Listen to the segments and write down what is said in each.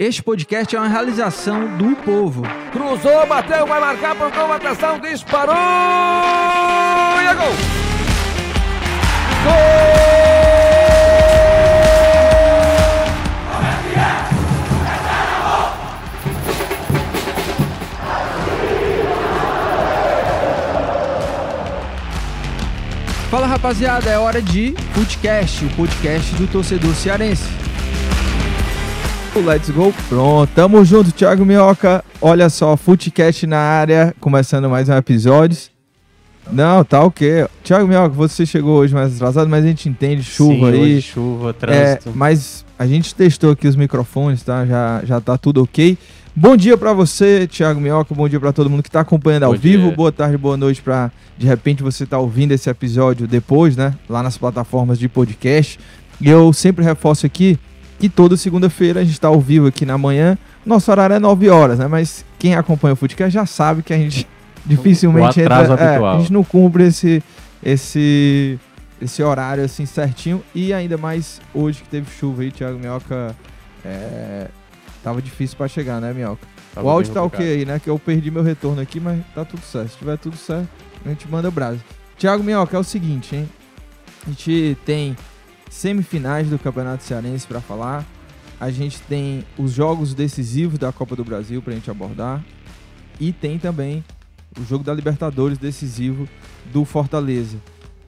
Este podcast é uma realização do povo. Cruzou, bateu, vai marcar, procurou atenção, disparou! E é gol! Fala rapaziada, é hora de Footcast, o podcast do torcedor cearense. Let's go. Pronto, tamo junto, Thiago Minhoca. Olha só, Footcast na área, começando mais um episódio. Não, tá ok. Thiago Minhoca, você chegou hoje mais atrasado, mas a gente entende, chuva Sim, aí. hoje chuva, É, trânsito. mas a gente testou aqui os microfones, tá? Já, já tá tudo ok. Bom dia pra você, Thiago Minhoca. Bom dia pra todo mundo que tá acompanhando ao Bom vivo. dia. Boa tarde, boa noite pra de repente você tá ouvindo esse episódio depois, né? Lá nas plataformas de podcast. E eu sempre reforço aqui que toda segunda-feira a gente tá ao vivo aqui na manhã. Nosso horário é 9 horas, né? Mas quem acompanha o Footcast já sabe que a gente dificilmente entra, é, a gente não cumpre esse esse esse horário assim certinho e ainda mais hoje que teve chuva aí, Thiago Minhoca é, tava difícil pra chegar, né, Minhoca? Tava o áudio tá ok aí, né? Que eu perdi meu retorno aqui, mas tá tudo certo. Se tiver tudo certo, a gente manda o brasa. Thiago Minhoca, é o seguinte, hein? A gente tem semifinais do Campeonato Cearense pra falar. A gente tem os jogos decisivos da Copa do Brasil pra gente abordar. E tem também o jogo da Libertadores decisivo do Fortaleza.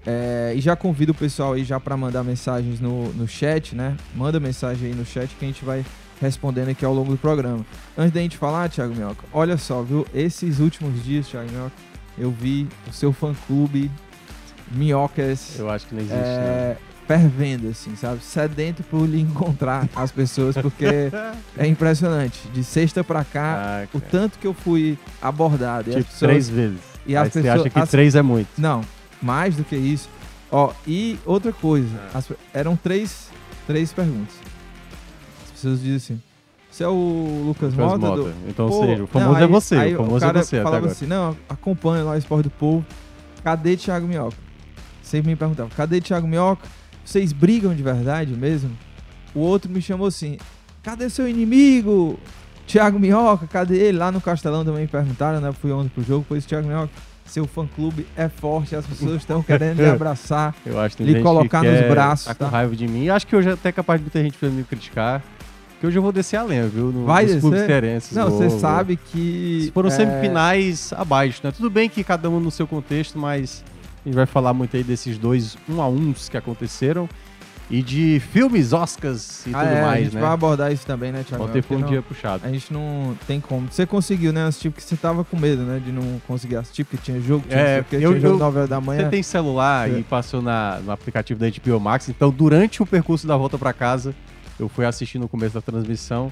É, e já convido o pessoal aí já para mandar mensagens no, no chat, né? Manda mensagem aí no chat que a gente vai respondendo aqui ao longo do programa. Antes da gente falar, Thiago Minhoca, olha só, viu? Esses últimos dias, Thiago Minhoca, eu vi o seu fã-clube Minhocas Eu acho que não existe, né? É, fervendo, assim, sabe? Sedento por lhe encontrar as pessoas, porque é impressionante. De sexta pra cá, Ah, o tanto que eu fui abordado. e as Tipo, pessoas- três vezes. E as Aí você pessoas- acha que as- três é muito. Não, mais do que isso. Ó, e outra coisa, Ah. as eram três, três perguntas. As pessoas dizem assim: Você é o Lucas, Lucas Mota? Do- Então, Pô, ou seja, o não, famoso é aí- você. aí o famoso cara é você até falava agora. assim: Não, acompanha lá o Esporte do Povo. Cadê Thiago Minhoca? Sempre me perguntavam: Cadê Thiago Minhoca? Vocês brigam de verdade mesmo? O outro me chamou assim: Cadê seu inimigo? Thiago Minhoca, cadê ele? Lá no Castelão também me perguntaram, né? Fui ontem pro jogo, pois Thiago Minhoca. Seu fã-clube é forte, as pessoas estão querendo lhe abraçar. Eu acho que lhe colocar que nos braços, Tá tá? com raiva de mim. Acho que hoje até é capaz de muita gente me criticar. Que hoje eu vou descer a lenha, viu? No, Vai nos descer? Não, você sabe que. Foram é, semifinais abaixo, né? Tudo bem que cada um no seu contexto, mas a gente vai falar muito aí desses dois um a uns que aconteceram. E de filmes, Oscars e ah, tudo é, a mais, gente né? vai abordar isso também, né, Thiago? Ontem foi um Porque dia puxado. não- A gente não tem como. Você conseguiu, né? Assistir porque você tava com medo, né? De não conseguir assistir, porque tinha jogo, tinha, É, não quê, eu- tinha jogo eu- 9 horas da Você manhã. tem celular É. e passou na, no aplicativo da HBO Max, então durante o percurso da volta pra casa, eu fui assistir no começo da transmissão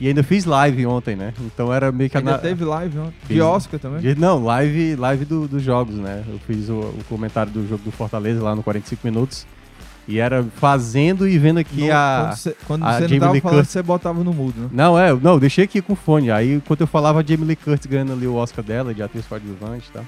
e ainda fiz live ontem, né? Então era meio que Ainda na- teve live ontem. De Fiz- Oscar também. de- Não, live, live do- dos jogos, né? Eu fiz o, o comentário do jogo do Fortaleza lá no 45 minutos e era fazendo e vendo aqui a. Quando você, quando a você não tava Lee falando, Curtis. você botava no mudo, né? Não, é, não, eu deixei aqui com fone. Aí, enquanto eu falava, a Jamie Lee Curtis ganhando ali o Oscar dela, de atriz coadjuvante e tal.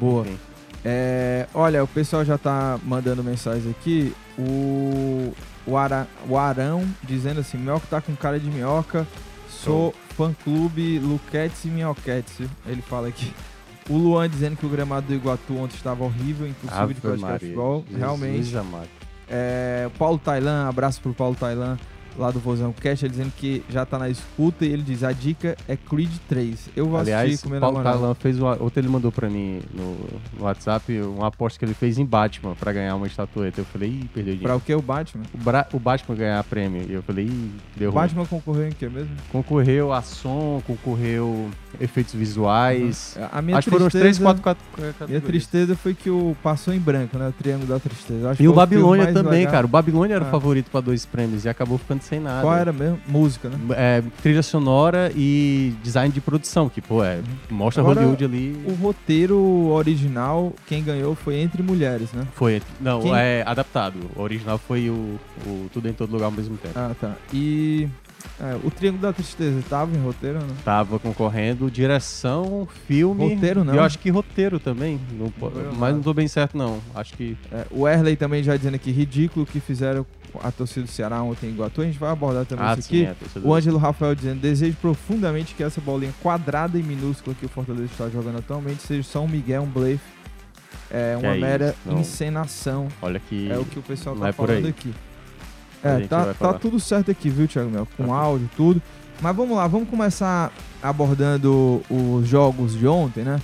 Boa. Enfim. É, olha, o pessoal já tá mandando mensagens aqui. O, o, Ara, o Arão dizendo assim: Minhoca tá com cara de minhoca. Sou fã-clube Luquetes e Minhoquetes. Ele fala aqui. O Luan dizendo que o gramado do Iguatu ontem estava horrível, impossível de Ave praticar Maria, futebol. Jesus Realmente. amado. É, o Paulo Tailan, abraço pro Paulo Tailan, lá do Vozão Cash, ele dizendo que já tá na escuta e ele diz: a dica é Creed 3. Eu vou Aliás, assistir com o meu Paulo. Talan fez uma, ontem ele mandou pra mim no, no WhatsApp uma aposta que ele fez em Batman pra ganhar uma estatueta. Eu falei, ih, perdeu Pra dinheiro. o que? O Batman? O, Bra- o Batman ganhar prêmio. E eu falei, ih, deu O ruim. Batman concorreu em que mesmo? Concorreu a som, concorreu efeitos visuais. A minha Acho que foram os tristeza, 3, 4, 4 Minha tristeza foi que o passou em branco, né? O Triângulo da Tristeza. Acho E o Babilônia também, cara. O Babilônia era Ah. o favorito pra dois prêmios e acabou ficando sem nada. Qual era mesmo? Música, né? É, trilha sonora e design de produção, que, pô, é, mostra Agora, Hollywood ali. O roteiro original, quem ganhou foi Entre Mulheres, né? Foi. Não, Quem- é adaptado. O original foi o, o Tudo em Todo Lugar ao mesmo tempo. Ah, tá. E É, o Triângulo da Tristeza tava em roteiro, né? Tava concorrendo direção, filme. Roteiro, não. E eu acho que roteiro também. Não foi mas não tô bem certo, não. Acho que. É, o Erley também já dizendo aqui, ridículo que fizeram a torcida do Ceará ontem em Iguatu. A gente vai abordar também ah, isso sim, aqui. é. O Ângelo Rafael dizendo, desejo profundamente que essa bolinha quadrada e minúscula que o Fortaleza está jogando atualmente seja só um Miguel, um blefe, é, uma é mera isso, não. encenação. Olha que. É o que o pessoal não tá é falando aqui. É, tá, tá tudo certo aqui, viu, Thiago Mel? Com Tá. áudio, tudo. Mas vamos lá, vamos começar abordando os jogos de ontem, né?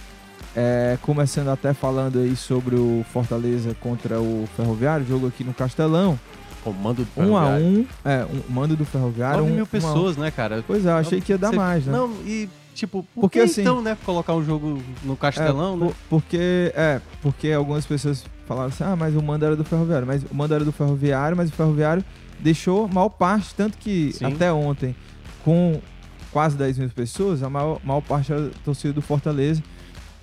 É, começando até falando aí sobre o Fortaleza contra o Ferroviário, jogo aqui no Castelão. Comando do Um a Ferroviário. um, é, um mando do Ferroviário. 9 um, mil a um. pessoas, né, cara? Pois é, eu achei que ia dar Você- mais, né? Não, e tipo, por Porque, que assim- então, né, colocar um jogo no Castelão, é, né? por- Porque, é, porque algumas pessoas falaram assim, ah, mas o mando era do Ferroviário. Mas o mando era do Ferroviário, mas o Ferroviário deixou maior parte, tanto que Sim. até ontem, com quase 10 mil pessoas, a maior, maior parte era torcida do Fortaleza.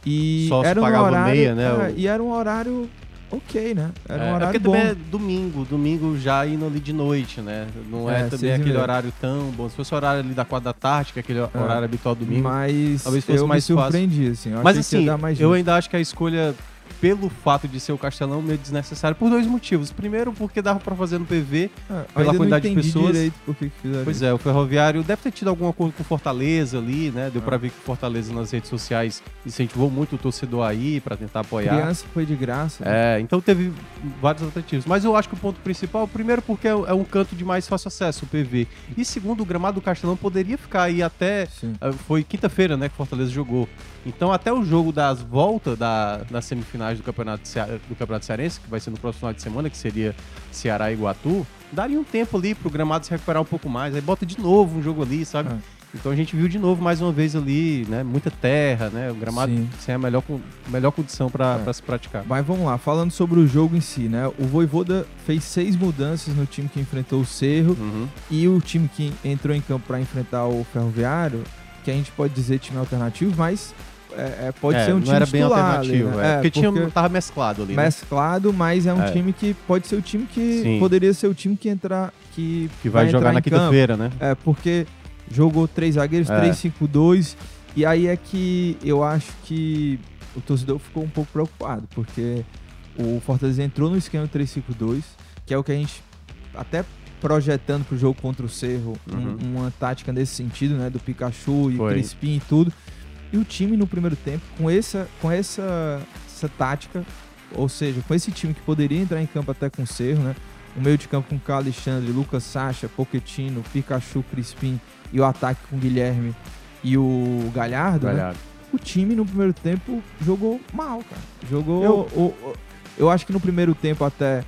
E Sócio era um horário. meia, né, é, o- E era um horário ok, né? Era É, um é horário porque bom. também é domingo, domingo já indo ali de noite, né? Não é, É, também aquele horário tão bom. Se fosse o horário ali da quatro da tarde, que é aquele horário habitual do domingo. Mas talvez fosse eu mais me fácil. surpreendi, assim. Eu Mas assim, eu gente. ainda acho que a escolha, pelo fato de ser o Castelão, meio desnecessário por dois motivos. Primeiro, porque dava pra fazer no PV. É, pela quantidade de pessoas. direito por que fizeram Pois é, o Ferroviário deve ter tido algum acordo com o Fortaleza ali, né? Deu É. pra ver que o Fortaleza nas redes sociais incentivou muito o torcedor aí pra tentar apoiar. Criança foi de graça. né? É, então teve vários atrativos. Mas eu acho que o ponto principal, primeiro, porque é é um canto de mais fácil acesso, o PV. E segundo, o gramado do Castelão poderia ficar aí até. Sim. ah, Foi quinta-feira, né, que o Fortaleza jogou. Então, até o jogo das voltas da, das semifinais do Campeonato, do Campeonato Cearense, que vai ser no próximo final de semana, que seria Ceará e Iguatu, daria um tempo ali pro gramado se recuperar um pouco mais. Aí bota de novo um jogo ali, sabe? É. Então a gente viu de novo mais uma vez ali, né? Muita terra, né? O gramado Sim. sem a melhor, melhor condição para É. se praticar. Mas vamos lá, falando sobre o jogo em si, né? O Voivoda fez seis mudanças no time que enfrentou o Cerro Uhum. e o time que entrou em campo para enfrentar o Ferroviário, que a gente pode dizer time alternativo, mas é, é, pode É, ser um não time era bem titular alternativo, ali, é. né? porque, tinha, tava mesclado ali, né? mesclado, mas é um É. time que pode ser o time que Sim. poderia ser o time que entrar que, Que vai, entrar jogar na quinta-feira, né? É, porque jogou três zagueiros, É. 3-5-2. E aí é que eu acho que o torcedor ficou um pouco preocupado, porque o Fortaleza entrou no esquema 3-5-2, que é o que a gente até projetando pro jogo contra o Cerro, um- Uhum. uma tática nesse sentido, né, do Pikachu e Foi. Crispim e tudo. E o time no primeiro tempo, com essa, com essa, essa tática, ou seja, com esse time que poderia entrar em campo até com o Cerro, né? O meio de campo com Carlos Alexandre, Lucas Sacha, Pochettino, Pikachu, Crispim e o ataque com Guilherme e o Galhardo, né? Galhardo. o time no primeiro tempo jogou mal, cara. Jogou. Eu- o- o- eu acho que no primeiro tempo até.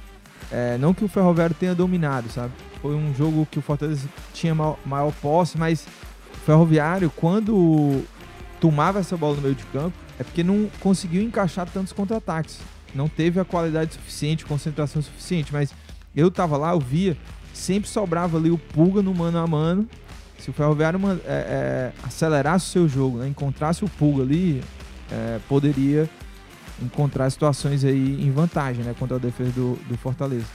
é, não que o Ferroviário tenha dominado, sabe? Foi um jogo que o Fortaleza tinha maior, maior posse, mas o Ferroviário, quando tomava essa bola no meio de campo, é porque não conseguiu encaixar tantos contra-ataques. Não teve a qualidade suficiente, concentração suficiente, mas eu tava lá, eu via, sempre sobrava ali o Pulga no mano a mano. Se o Ferroviário é, é, acelerasse o seu jogo, né, encontrasse o Pulga ali, é, poderia encontrar situações aí em vantagem né, contra a defesa do, do Fortaleza.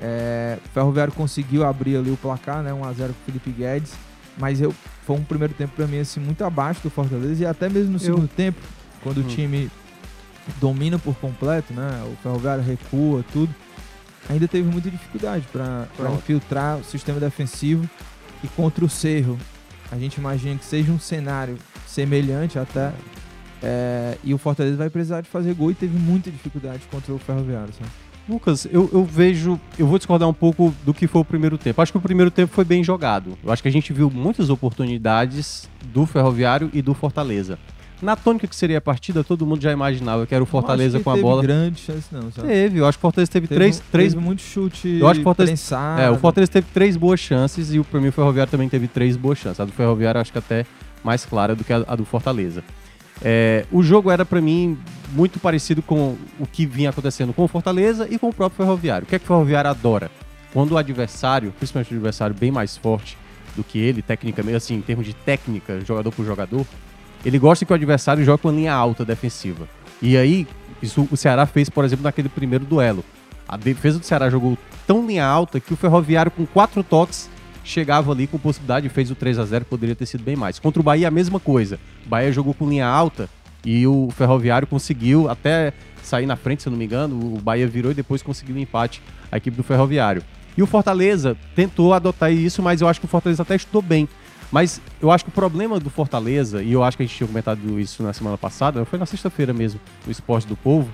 É, o Ferroviário conseguiu abrir ali o placar, né, 1x0 com o Felipe Guedes, mas eu, foi um primeiro tempo para mim assim, muito abaixo do Fortaleza e até mesmo no segundo tempo, quando Hum. o time domina por completo, né, o Ferroviário recua, tudo, ainda teve muita dificuldade para infiltrar o sistema defensivo e contra o Cerro. A gente imagina que seja um cenário semelhante até. é, e o Fortaleza vai precisar de fazer gol e teve muita dificuldade contra o Ferroviário. Sabe? Lucas, eu, eu vejo. Eu vou discordar um pouco do que foi o primeiro tempo. Acho que o primeiro tempo foi bem jogado. Eu acho que a gente viu muitas oportunidades do Ferroviário e do Fortaleza. Na tônica que seria a partida, todo mundo já imaginava que era o Fortaleza Não com a teve bola. grande chance, não. Teve, eu acho que o Fortaleza teve, Teve, três, um- três teve muito chute Eu acho que o Fortaleza-. É, o Fortaleza teve três boas chances e o pra mim o Ferroviário também teve três boas chances. A do Ferroviário acho que até mais clara do que a, a do Fortaleza. É, o jogo era pra mim muito parecido com o que vinha acontecendo com o Fortaleza e com o próprio Ferroviário. O que é que o Ferroviário adora? Quando o adversário, principalmente o adversário bem mais forte do que ele, tecnicamente, assim, em termos de técnica, jogador por jogador, ele gosta que o adversário jogue com uma linha alta defensiva. E aí, isso o Ceará fez, por exemplo, naquele primeiro duelo. A defesa do Ceará jogou tão linha alta que o Ferroviário, com quatro toques, chegava ali com possibilidade, fez o 3 a 0 poderia ter sido bem mais. Contra o Bahia, a mesma coisa. O Bahia jogou com linha alta e o Ferroviário conseguiu até sair na frente, se eu não me engano. O Bahia virou e depois conseguiu um empate a equipe do Ferroviário. E o Fortaleza tentou adotar isso, mas eu acho que o Fortaleza até estudou bem. Mas eu acho que o problema do Fortaleza, e eu acho que a gente tinha comentado isso na semana passada, foi na sexta-feira mesmo, no Esporte do Povo,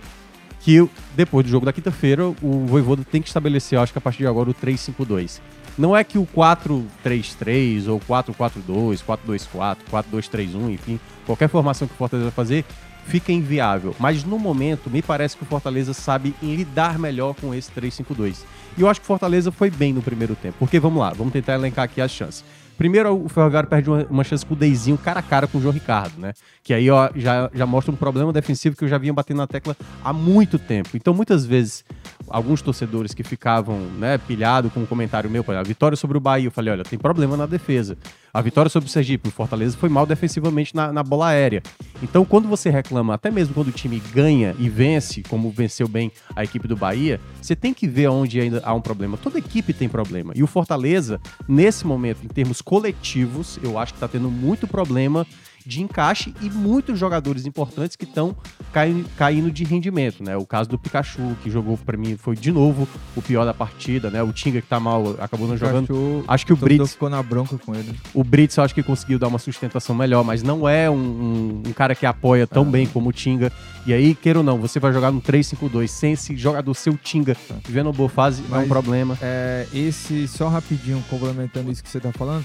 que depois do jogo da quinta-feira, o Voivoda tem que estabelecer, eu acho que a partir de agora, o 3-5-2. Não é que o 4-3-3 ou 4-4-2, 4-2-4, 4-2-3-1, enfim, qualquer formação que o Fortaleza vai fazer fica inviável. Mas no momento, me parece que o Fortaleza sabe lidar melhor com esse 3-5-2. E eu acho que o Fortaleza foi bem no primeiro tempo. Porque vamos lá, vamos tentar elencar aqui as chances. Primeiro, o Ferroviário perde uma, chance com o Deizinho cara a cara com o João Ricardo, né? Que aí ó, já, já mostra um problema defensivo que eu já vinha batendo na tecla há muito tempo. Então, muitas vezes, alguns torcedores que ficavam né, pilhados com um comentário meu, a vitória sobre o Bahia, eu falei, olha, tem problema na defesa. A vitória sobre o Sergipe, o Fortaleza foi mal defensivamente na, na bola aérea. Então, quando você reclama, até mesmo quando o time ganha e vence, como venceu bem a equipe do Bahia, você tem que ver onde ainda há um problema. Toda equipe tem problema. E o Fortaleza, nesse momento, em termos coletivos, eu acho que está tendo muito problema de encaixe e muitos jogadores importantes que estão caindo, caindo de rendimento, né? O caso do Pikachu, que jogou para mim, foi de novo o pior da partida, né? O Tinga que tá mal, acabou não jogando. Pikachu, acho que o Brits ficou na bronca com ele. O Brits eu acho que conseguiu dar uma sustentação melhor, mas não é um, um, um cara que apoia tão bem como o Tinga. E aí, queira ou não, você vai jogar no 3-5-2 sem esse jogador seu Tinga vivendo uma boa fase, mas, é um problema. É, esse, só rapidinho, complementando isso que você tá falando,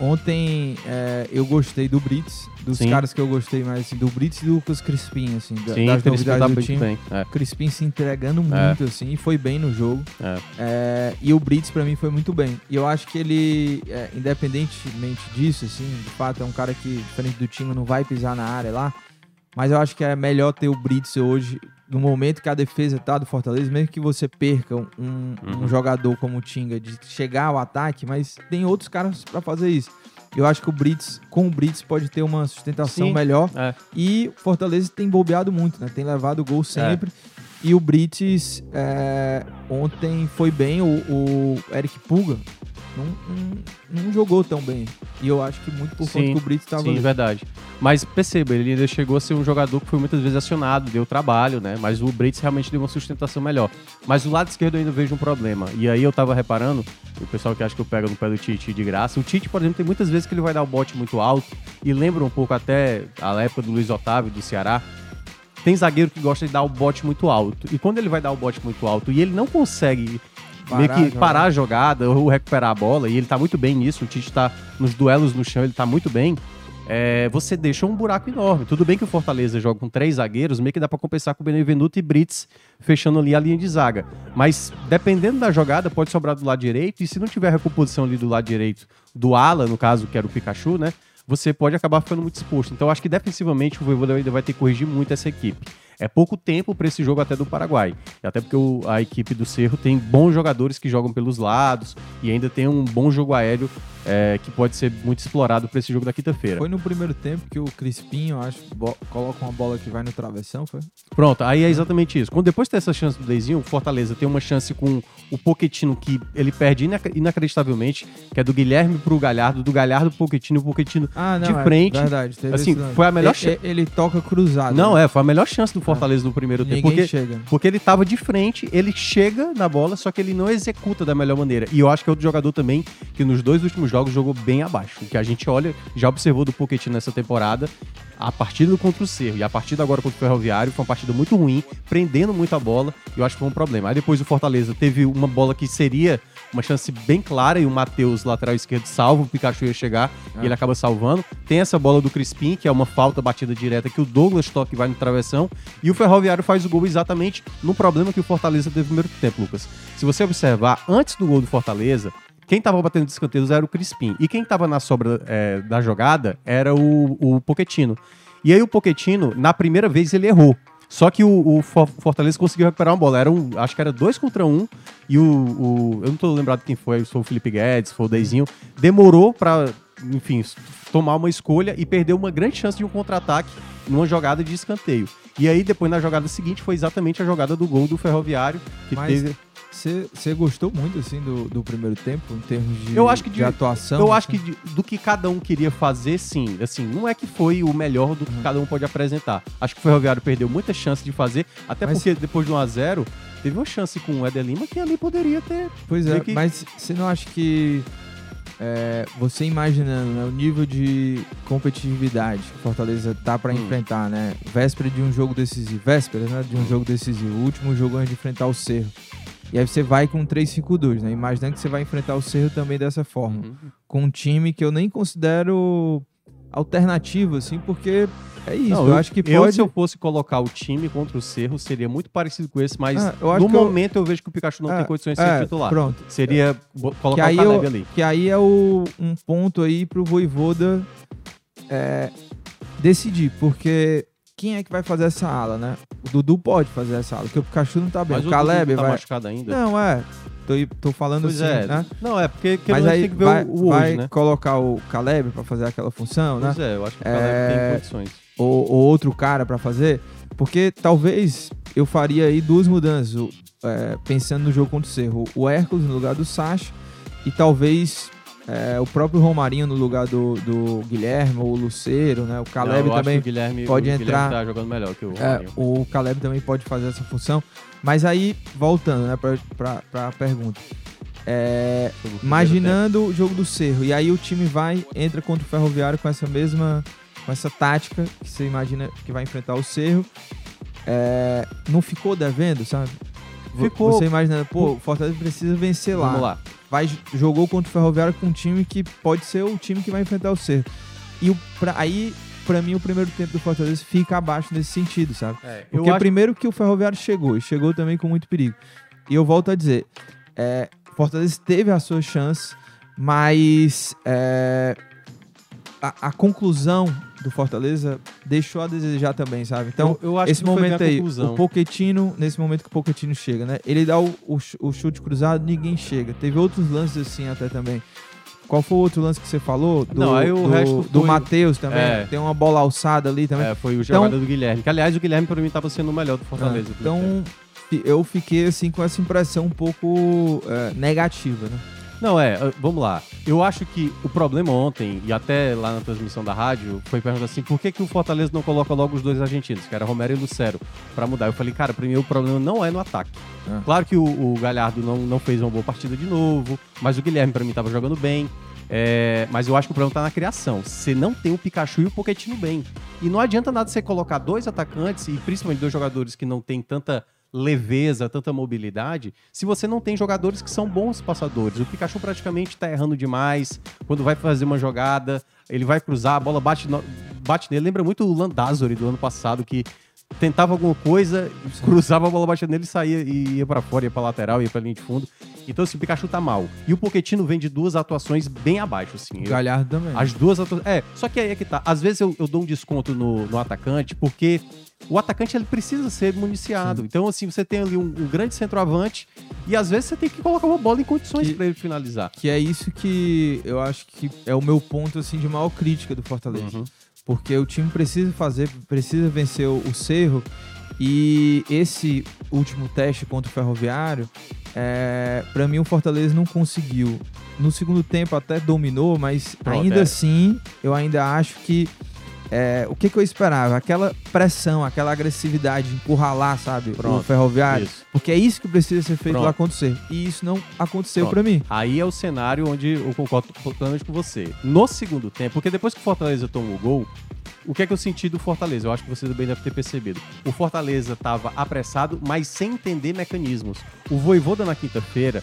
Ontem é, eu gostei do Brits, dos Sim. caras que eu gostei mais, assim, do Brits e do Lucas Crispim, assim, da, Sim, das novidades tá do time. Bem, é. Crispim se entregando é. muito, assim, e foi bem no jogo. É. é e o Brits, para mim, foi muito bem. E eu acho que ele, é, independentemente disso, assim, de fato, é um cara que, diferente do time, não vai pisar na área lá. Mas eu acho que é melhor ter o Brits hoje no momento que a defesa tá do Fortaleza, mesmo que você perca um, uhum. um jogador como o Tinga de chegar ao ataque, mas tem outros caras para fazer isso. Eu acho que o Brits, com o Brits, pode ter uma sustentação Sim, melhor. É. E o Fortaleza tem bobeado muito, né? Tem levado o gol sempre. É. E o Brits é, ontem foi bem. O, o Eric Puga não, não, não, jogou tão bem. E eu acho que muito por sim, conta que o Brits estava. Sim, ali. verdade. Mas perceba, ele ainda chegou a ser um jogador que foi muitas vezes acionado, deu trabalho, né? Mas o Brits realmente deu uma sustentação melhor. Mas o lado esquerdo eu ainda vejo um problema. E aí eu tava reparando, o pessoal que acha que eu pego no pé do Tite de graça, o Tite, por exemplo, tem muitas vezes que ele vai dar o bote muito alto e lembra um pouco até a época do Luiz Otávio do Ceará. Tem zagueiro que gosta de dar o bote muito alto. E quando ele vai dar o bote muito alto e ele não consegue meio que a parar a jogada ou recuperar a bola, e ele tá muito bem nisso, o Tite tá nos duelos no chão, ele tá muito bem. É, você deixa um buraco enorme. Tudo bem que o Fortaleza joga com três zagueiros, meio que dá para compensar com o Benevenuto e Brits fechando ali a linha de zaga. Mas dependendo da jogada, pode sobrar do lado direito, e se não tiver recomposição ali do lado direito do ala, no caso, que era o Pikachu, né? Você pode acabar ficando muito exposto. Então, acho que defensivamente o Voivoda ainda vai ter que corrigir muito essa equipe. É pouco tempo para esse jogo até do Paraguai. Até porque o, a equipe do Cerro tem bons jogadores que jogam pelos lados e ainda tem um bom jogo aéreo é, que pode ser muito explorado para esse jogo da quinta-feira. Foi no primeiro tempo que o Crispinho, acho, coloca uma bola que vai no travessão, foi? Pronto, aí é exatamente isso. Quando depois tem essa chance do Deizinho, o Fortaleza tem uma chance com o Poquetino que ele perde inacreditavelmente, que é do Guilherme pro Galhardo, do Galhardo pro Poquetino, o Poquetino ah, não, de é frente. verdade, assim, foi a melhor chance. Ele, ele, toca cruzado. Não, né? é, foi a melhor chance do Fortaleza no primeiro tempo. Porque, chega. porque ele tava de frente, ele chega na bola, só que ele não executa da melhor maneira. E eu acho que é outro jogador também que nos dois últimos jogos jogou bem abaixo que a gente olha, já observou do Pochettino nessa temporada, a partida contra o Cerro e a partida agora contra o Ferroviário foi uma partida muito ruim, prendendo muito a bola, e eu acho que foi um problema. Aí depois o Fortaleza teve uma bola que seria uma chance bem clara e o Matheus, lateral esquerdo, salva, o Pikachu ia chegar e ele acaba salvando. Tem essa bola do Crispim, que é uma falta batida direta que o Douglas toca e vai no travessão, e o Ferroviário faz o gol exatamente no problema que o Fortaleza teve no primeiro tempo, Lucas. Se você observar, antes do gol do Fortaleza, quem tava batendo de escanteios era o Crispim. E quem tava na sobra é, da jogada era o, o Poquetino. E aí o Poquetino, na primeira vez, ele errou. Só que o, o, Fortaleza conseguiu recuperar uma bola. Era um, acho que era dois contra um. E o, o Eu não tô lembrado quem foi, foi o Felipe Guedes, foi o Deizinho. Demorou pra, enfim, tomar uma escolha e perdeu uma grande chance de um contra-ataque numa jogada de escanteio. E aí, depois, na jogada seguinte, foi exatamente a jogada do gol do Ferroviário, que Mas teve Você gostou muito, assim, do, do primeiro tempo, em termos de, Eu acho que de, de- atuação? Eu acho assim? que de- do que cada um queria fazer, sim. Assim, não é que foi o melhor do que Uhum. cada um pode apresentar. Acho que o Ferroviário perdeu muita chance de fazer, até Mas- porque depois do 1x0, teve uma chance com o Éder Lima que ali poderia ter. Pois é, que- mas você não acha que é, você imaginando né, o nível de competitividade que o Fortaleza tá pra Hum. enfrentar, né? Véspera de um jogo decisivo, véspera, né, de um jogo decisivo, o último jogo antes de enfrentar o Cerro. E aí você vai com 3-5-2, né? Imaginando que você vai enfrentar o Cerro também dessa forma. Com um time que eu nem considero alternativo, assim, porque é isso. Não, eu, acho que eu, pode. se eu fosse colocar o time contra o Cerro, seria muito parecido com esse, mas Ah, eu acho no que eu- momento eu... vejo que o Pikachu não É, tem condições de é, ser titular. Pronto. Seria bo- Que colocar aí, o Caleb eu- ali. que aí é o, um ponto aí pro Voivoda é, decidir, porque quem é que vai fazer essa ala, né? O Dudu pode fazer essa ala, porque o Pikachu não tá bem. Mas o Caleb tá vai. machucado ainda. Não, é. Tô, tô falando pois assim, é. né? Não, é porque que Mas aí tem que ver vai, o, o vai hoje, né? colocar o Caleb pra fazer aquela função, né? Pois é, eu acho que o Caleb É, tem condições. ou, ou outro cara pra fazer, porque talvez eu faria aí duas mudanças, é, pensando no jogo contra o Cerro. O Hércules no lugar do Sacha e talvez é, o próprio Romarinho no lugar do, do Guilherme ou o Luceiro, né? O Caleb Não, também. o Guilherme, pode o entrar. tá jogando melhor que o é, Romarinho. o Caleb também pode fazer essa função. Mas aí, voltando né, pra, pra, pra pergunta. É, Imaginando o jogo do Cerro. E aí o time vai, entra contra o Ferroviário com essa mesma. Com essa tática que você imagina que vai enfrentar o Cerro. É, não ficou devendo, sabe? Ficou. Você imaginando, pô, o Fortaleza precisa vencer tempo. lá. Vamos lá. Vai, jogou contra o Ferroviário com um time que pode ser o time que vai enfrentar o Cerro. E o, pra, aí, pra mim, o primeiro tempo do Fortaleza fica abaixo nesse sentido, sabe? eu Porque acho primeiro que o Ferroviário chegou, e chegou também com muito perigo. E eu volto a dizer, é, Fortaleza teve a sua chance, mas é, a, a conclusão do Fortaleza deixou a desejar também, sabe? Então, eu, eu acho esse que momento aí, conclusão. o Pochettino, nesse momento que o Pochettino chega, né? Ele dá o, o o chute cruzado, ninguém chega. Teve outros lances assim até também. Qual foi o outro lance que você falou? Do, Não, aí o do, resto do foi- Matheus também. É. Tem uma bola alçada ali também. É, foi o Então- jogada do Guilherme. Que, aliás, o Guilherme, pra mim, tava sendo o melhor do Fortaleza. Ah, então, eu fiquei assim com essa impressão um pouco é, negativa, né? Não, é, uh, vamos lá. Eu acho que o problema ontem, e até lá na transmissão da rádio, foi perguntar assim, por que, que o Fortaleza não coloca logo os dois argentinos, que era Romero e Lucero, pra mudar? Eu falei, cara, pra mim o problema não é no ataque. Ah. Claro que o, o Galhardo não, não fez uma boa partida de novo, mas o Guilherme pra mim tava jogando bem. É, mas eu acho que o problema tá na criação. Você não tem o Pikachu e o Pochettino bem. E não adianta nada você colocar dois atacantes, e principalmente dois jogadores que não têm tanta leveza, tanta mobilidade, se você não tem jogadores que são bons passadores. O Pikachu praticamente tá errando demais. Quando vai fazer uma jogada, ele vai cruzar, a bola bate, no- bate nele. Lembra muito o Landázuri do ano passado, que tentava alguma coisa, cruzava a bola batia nele, saía e ia pra fora, ia pra lateral, ia pra linha de fundo. Então, assim, o Pikachu tá mal. E o Pochettino vem de duas atuações bem abaixo, assim. O Galhardo também. as duas atuações. É, só que aí é que tá. Às vezes eu, eu dou um desconto no, no atacante, porque o atacante ele precisa ser municiado. Então, assim, você tem ali um, um grande centroavante e às vezes você tem que colocar uma bola em condições pra ele finalizar. Que é isso que eu acho que é o meu ponto assim de maior crítica do Fortaleza. Uhum. Porque o time precisa fazer, precisa vencer o, o Cerro. E esse último teste contra o Ferroviário, é, para mim o Fortaleza não conseguiu. No segundo tempo até dominou, mas Pronto, ainda é. assim eu ainda acho que é, o que, que eu esperava? Aquela pressão, aquela agressividade, encurralar, sabe? O Pronto, Ferroviário. Isso. Porque é isso que precisa ser feito Pronto. lá acontecer. E isso não aconteceu pra mim. Aí é o cenário onde eu concordo totalmente com você. No segundo tempo, porque depois que o Fortaleza tomou o gol, o que é que eu senti do Fortaleza? Eu acho que você também deve ter percebido. O Fortaleza estava apressado, mas sem entender mecanismos. O Voivoda na quinta-feira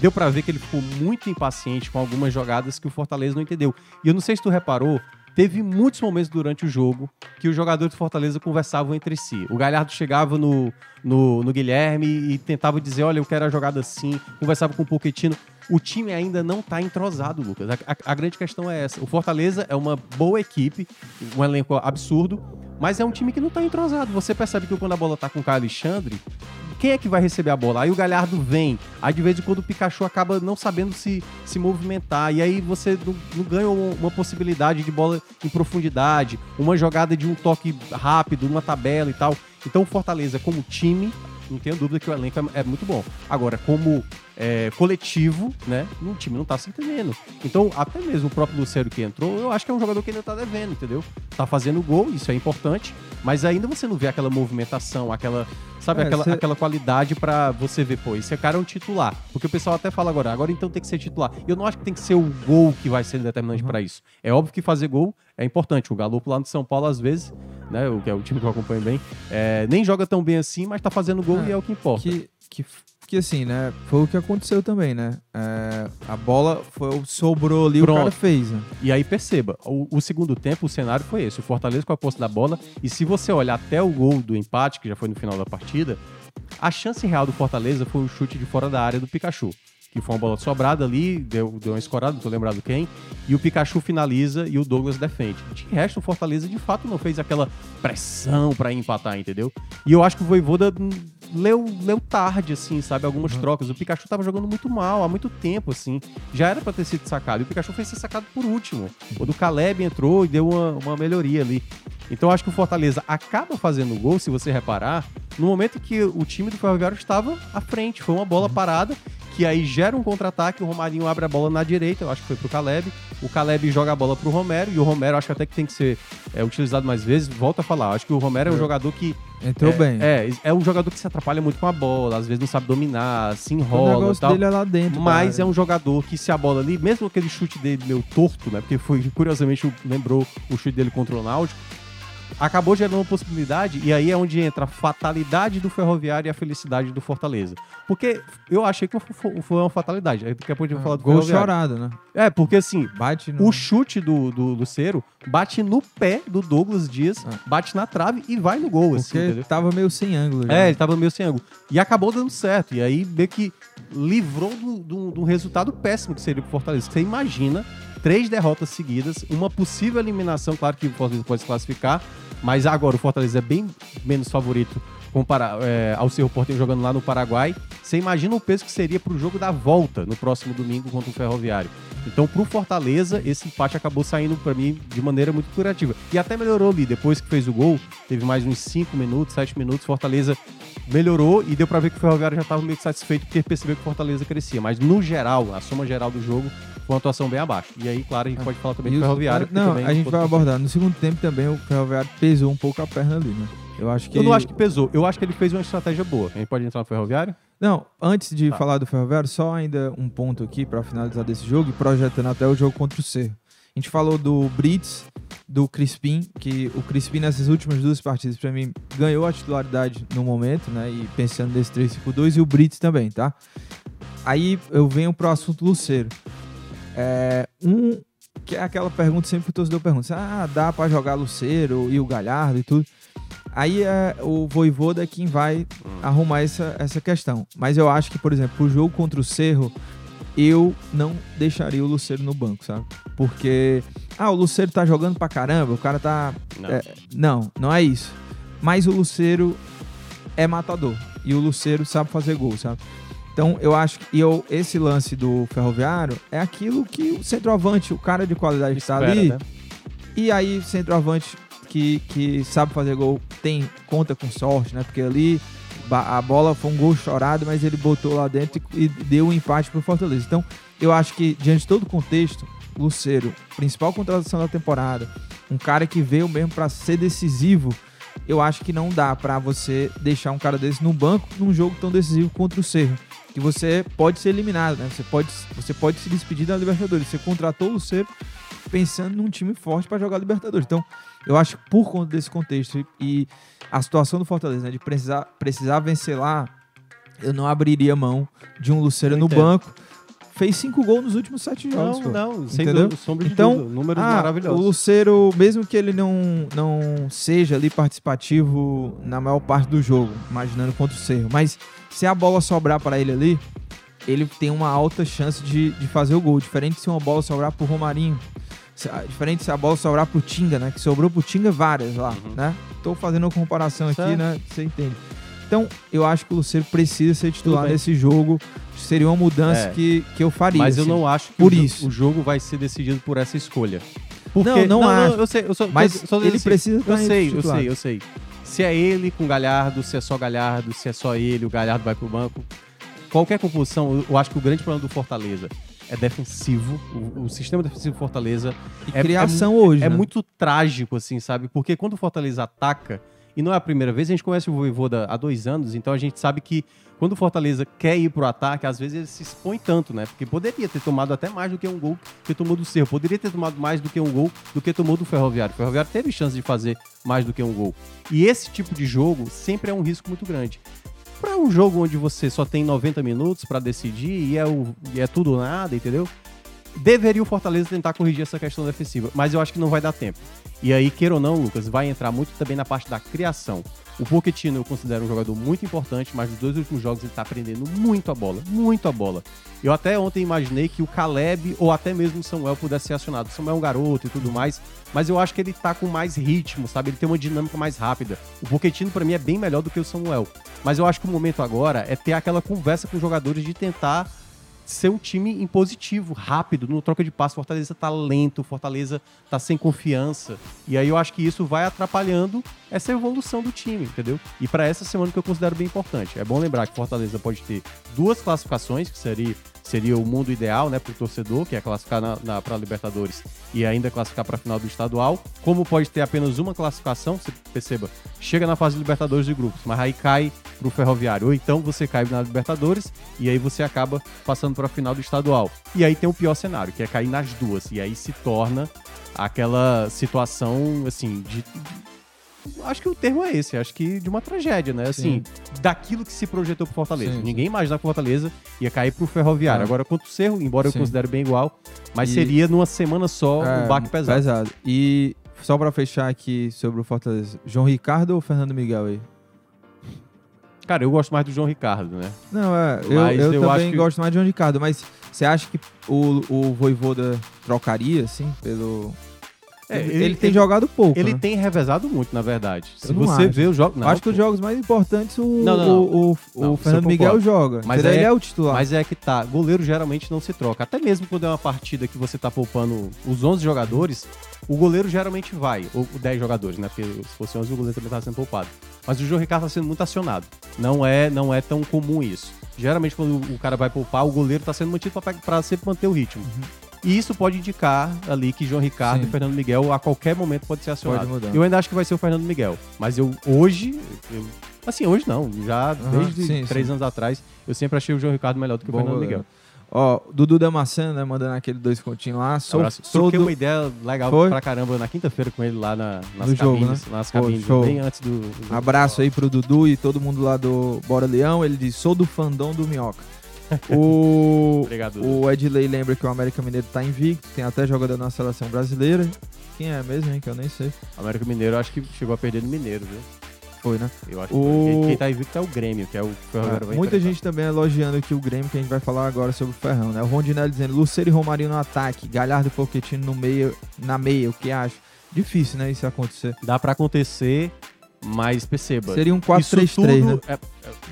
deu pra ver que ele ficou muito impaciente com algumas jogadas que o Fortaleza não entendeu. E eu não sei se tu reparou, teve muitos momentos durante o jogo que os jogadores do Fortaleza conversavam entre si. O Galhardo chegava no, no, no Guilherme e tentava dizer, olha, eu quero a jogada assim, conversava com o Pochettino. O time ainda não tá entrosado, Lucas. A, a- a grande questão é essa. O Fortaleza é uma boa equipe, um elenco absurdo, mas é um time que não tá entrosado. Você percebe que quando a bola tá com o Caio Alexandre, quem é que vai receber a bola? Aí o Galhardo vem. Aí de vez em quando o Pikachu acaba não sabendo se, se movimentar. E aí você não, não ganha uma, possibilidade de bola em profundidade, uma jogada de um toque rápido, uma tabela e tal. Então o Fortaleza, como time, não tenho dúvida que o elenco é, é muito bom. Agora, como é, coletivo, né, o time não tá se entendendo. Então, até mesmo o próprio Lucero que entrou, eu acho que é um jogador que ainda tá devendo, entendeu? Tá fazendo gol, isso é importante, mas ainda você não vê aquela movimentação, aquela, sabe, É, aquela, cê- aquela qualidade pra você ver, pô, esse cara é um titular. Porque o pessoal até fala agora, agora então tem que ser titular. Eu não acho que tem que ser o gol que vai ser determinante pra isso. É óbvio que fazer gol é importante. O Galo lá no São Paulo, às vezes, né, o que é o time que eu acompanho bem, é, nem joga tão bem assim, mas tá fazendo gol É, e é o que importa. Que, que, que assim, né? Foi o que aconteceu também, né? É, a bola foi, o- sobrou ali, o Pronto. cara fez, né? E aí perceba, o, o segundo tempo, o cenário foi esse: o Fortaleza com a posse da bola. E se você olhar até o gol do empate, que já foi no final da partida, a chance real do Fortaleza foi o chute de fora da área do Pikachu. Que foi uma bola sobrada ali, deu, deu uma escorada, não tô lembrado quem. E o Pikachu finaliza e o Douglas defende. De resto, o Fortaleza de fato não fez aquela pressão pra empatar, entendeu? E eu acho que o Voivoda leu, leu tarde, assim, sabe? Algumas trocas. O Pikachu tava jogando muito mal há muito tempo, assim. Já era pra ter sido sacado. E o Pikachu foi ser sacado por último. O do Caleb entrou e deu uma, uma melhoria ali. Então eu acho que o Fortaleza acaba fazendo o gol, se você reparar, no momento em que o time do Ferroviário estava à frente. Foi uma bola parada, que aí gera um contra-ataque, o Romarinho abre a bola na direita, eu acho que foi pro Caleb. O Caleb joga a bola pro Romero, e o Romero acho que até que tem que ser é, utilizado mais vezes. Volto a falar, acho que o Romero é um É. jogador que Entrou é, bem. É, é um jogador que se atrapalha muito com a bola, às vezes não sabe dominar, se o enrola e negócio tal. dele é lá dentro. Mas cara. é um jogador que se a bola ali, mesmo aquele chute dele meio torto, né? Porque foi, curiosamente, o- lembrou o chute dele contra o Náutico, acabou gerando uma possibilidade, e aí é onde entra a fatalidade do Ferroviário e a felicidade do Fortaleza. Porque eu achei que foi uma fatalidade. Aí Daqui a pouco a gente vai falar do Gol chorado, né? É, porque assim, Bate no... o chute do, do Lucero bate no pé do Douglas Dias, Ah. bate na trave e vai no gol, assim, Porque entendeu? tava meio sem ângulo. já. É, ele tava meio sem ângulo. E acabou dando certo. E aí meio que livrou de um resultado péssimo que seria pro Fortaleza. Você imagina três derrotas seguidas, uma possível eliminação, claro que o Fortaleza pode se classificar, mas agora o Fortaleza é bem menos favorito compara- é, ao Cerro Porteño jogando lá no Paraguai. Você imagina o peso que seria pro jogo da volta no próximo domingo contra o Ferroviário. Então, pro Fortaleza, esse empate acabou saindo pra mim de maneira muito curativa. E até melhorou ali, depois que fez o gol, teve mais uns 5 minutos, 7 minutos, Fortaleza melhorou e deu pra ver que o Ferroviário já tava meio que satisfeito porque percebeu que o Fortaleza crescia. Mas no geral, a soma geral do jogo uma atuação bem abaixo. E aí, claro, a gente pode falar também E do Ferroviário. Não, também a gente vai abordar. No segundo tempo também o Ferroviário pesou um pouco a perna ali, né? Eu acho que. Eu não acho que pesou. Eu acho que ele fez uma estratégia boa. A gente pode entrar no Ferroviário? Não, antes de Tá. falar do Ferroviário, só ainda um ponto aqui pra finalizar desse jogo e projetando até o jogo contra o Cerro. A gente falou do Brits, do Crispim, que o Crispim nessas últimas duas partidas, pra mim, ganhou a titularidade no momento, né? E pensando nesse 3-5-2, e o Brits também, tá? Aí eu venho pro assunto Luceiro. É, um, que é aquela pergunta sempre que o torcedor pergunta: ah, dá pra jogar Luceiro e o Galhardo e tudo. Aí é o Voivoda é quem vai arrumar essa, essa questão. Mas eu acho que, por exemplo, o jogo contra o Cerro, eu não deixaria o Luceiro no banco, sabe? Porque, ah, o Luceiro tá jogando pra caramba, o cara tá. Não. É, não, não é isso. Mas o Luceiro é matador. E o Luceiro sabe fazer gol, sabe? Então, eu acho que eu, esse lance do Ferroviário é aquilo que o centroavante, o cara de qualidade está ali. né? E aí, centroavante que, que sabe fazer gol tem conta com sorte, né? Porque ali a bola foi um gol chorado, mas ele botou lá dentro e, e deu um empate pro Fortaleza. Então, eu acho que, diante de todo o contexto, Luceiro, principal contratação da temporada, um cara que veio mesmo para ser decisivo, eu acho que não dá para você deixar um cara desse no banco num jogo tão decisivo contra o Cerro. Que você pode ser eliminado, né? Você pode, você pode se despedir da Libertadores. Você contratou o Luceiro pensando num time forte para jogar Libertadores. Então, eu acho que por conta desse contexto e, a situação do Fortaleza, né, de precisar, precisar vencer lá, eu não abriria mão de um Luceiro Eu no banco. Fez cinco gols nos últimos sete jogos. Não, pô. não, sem Entendeu? dúvida, sombra de Então, dúvida. Números Ah, maravilhosos. o Luceiro, mesmo que ele não, não seja ali participativo na maior parte do jogo, imaginando contra o Cerro, mas se a bola sobrar para ele ali, ele tem uma alta chance de, de fazer o gol. Diferente se uma bola sobrar pro Romarinho. Se- ah, Diferente se a bola sobrar pro Tinga, né? Que sobrou pro Tinga várias lá, Uhum. né? Tô fazendo uma comparação aqui, Certo. né? Você entende. Então, eu acho que o Luceiro precisa ser titular nesse jogo. Seria uma mudança É. que, que eu faria. Mas eu assim. não acho que por o, isso. o jogo vai ser decidido por essa escolha. Porque, Não, não acho. eu sei, eu só, Mas ele assim, precisa Eu sei, eu sei, eu sei. Se é ele com Galhardo, se é só Galhardo, se é só ele, o Galhardo vai pro banco. Qualquer composição, eu- acho que o grande problema do Fortaleza é defensivo. O, o sistema defensivo do Fortaleza E é- criação hoje, é né? muito trágico, assim, sabe? Porque quando o Fortaleza ataca, e não é a primeira vez, a gente conhece o Voivoda há dois anos, então a gente sabe que quando o Fortaleza quer ir pro ataque, às vezes ele se expõe tanto, né? Porque poderia ter tomado até mais do que um gol que tomou do Cerro. Poderia ter tomado mais do que um gol do que tomou do Ferroviário. O Ferroviário teve chance de fazer mais do que um gol. E esse tipo de jogo sempre é um risco muito grande. Para um jogo onde você só tem 90 minutos para decidir e é, o, e é tudo ou nada, entendeu? Deveria o Fortaleza tentar corrigir essa questão defensiva, mas eu acho que não vai dar tempo. E aí, queira ou não, Lucas, vai entrar muito também na parte da criação. O Pochettino eu considero um jogador muito importante, mas nos dois últimos jogos ele tá aprendendo muito a bola, muito a bola. Eu até ontem imaginei que o Caleb ou até mesmo o Samuel pudesse ser acionado. O Samuel é um garoto e tudo mais, mas eu acho que ele tá com mais ritmo, sabe? Ele tem uma dinâmica mais rápida. O Pochettino para mim é bem melhor do que o Samuel. Mas eu acho que o momento agora é ter aquela conversa com os jogadores de tentar ser um time impositivo, rápido, no troca de passe. Fortaleza tá lento, Fortaleza tá sem confiança. E aí eu acho que isso vai atrapalhando essa evolução do time, entendeu? E para essa semana que eu considero bem importante. É bom lembrar que Fortaleza pode ter duas classificações, que seria, seria o mundo ideal, né, pro torcedor, que é classificar na, na, para Libertadores e ainda classificar para a final do estadual. Como pode ter apenas uma classificação, você perceba, chega na fase de Libertadores de grupos, mas aí cai pro Ferroviário. Ou então você cai na Libertadores e aí você acaba passando para a final do estadual. E aí tem o pior cenário, que é cair nas duas. E aí se torna aquela situação, assim, de. Acho que o termo é esse, acho que de uma tragédia, né? Assim, daquilo que se projetou pro Fortaleza. Sim, sim. Ninguém imaginava que o Fortaleza ia cair pro Ferroviário. É. Agora, quanto o Cerro, embora Sim. eu considere bem igual, mas E- seria numa semana só É, um baque pesado. E só pra fechar aqui sobre o Fortaleza, João Ricardo ou Fernando Miguel aí? Cara, eu gosto mais do João Ricardo, né? Não, é, eu, eu, eu também que- gosto mais de João Ricardo, mas você acha que o, o Voivoda trocaria, assim, pelo... É, ele, ele- tem jogado pouco, Ele né? tem revezado muito, na verdade. Eu Se você acho. vê o jogo. Acho que os jogos mais importantes o, Não, não, não. o, o, o Fernando Miguel joga. Mas é- ele é o titular. Mas é que tá, goleiro geralmente não se troca. Até mesmo quando é uma partida que você tá poupando os 11 jogadores, o goleiro geralmente vai. Ou 10 jogadores, né? Porque se fosse 11, o goleiro também tá sendo poupado. Mas o João Ricardo tá sendo muito acionado. Não é, não é tão comum isso. Geralmente, quando o cara vai poupar, o goleiro tá sendo mantido pra, pra sempre manter o ritmo. E isso pode indicar ali que João Ricardo Sim. e Fernando Miguel a qualquer momento pode ser acionado. Pode mudar. Eu ainda acho que vai ser o Fernando Miguel. Mas eu hoje. eu- assim, hoje não. Já desde sim, três sim. anos atrás, eu sempre achei o João Ricardo melhor do que o Bom Fernando goleiro. Miguel. Ó, Dudu Damasceno, né, mandando aquele dois continhos lá. Sou, sou Troquei do... uma ideia legal Foi? pra caramba na quinta-feira com ele lá na, nas No jogo, cabines. né? Nas Pô, cabines, show. bem antes do. do- Abraço aí pro Dudu e todo mundo lá do Bora Leão. Ele diz: sou do fandom do Minhoca. O, Obrigado. O Edley lembra que o América Mineiro tá invicto, tem até jogador na seleção brasileira. Quem é mesmo, hein? Que eu nem sei. América Mineiro, acho que chegou a perder no Mineiro, viu? Foi, né? Eu acho que O- quem, quem tá invicto é o Grêmio, que é o vai Ah, Muita gente também elogiando aqui o Grêmio, que a gente vai falar agora sobre o Ferrão, né? O Rondinelli dizendo, Luceiro e Romarinho no ataque, Galhardo e Pochettino no meio, na meia, o que acha? Difícil, né, isso acontecer. Dá pra acontecer, mas perceba. Seria um isso 4-3-3, tudo né? é- é-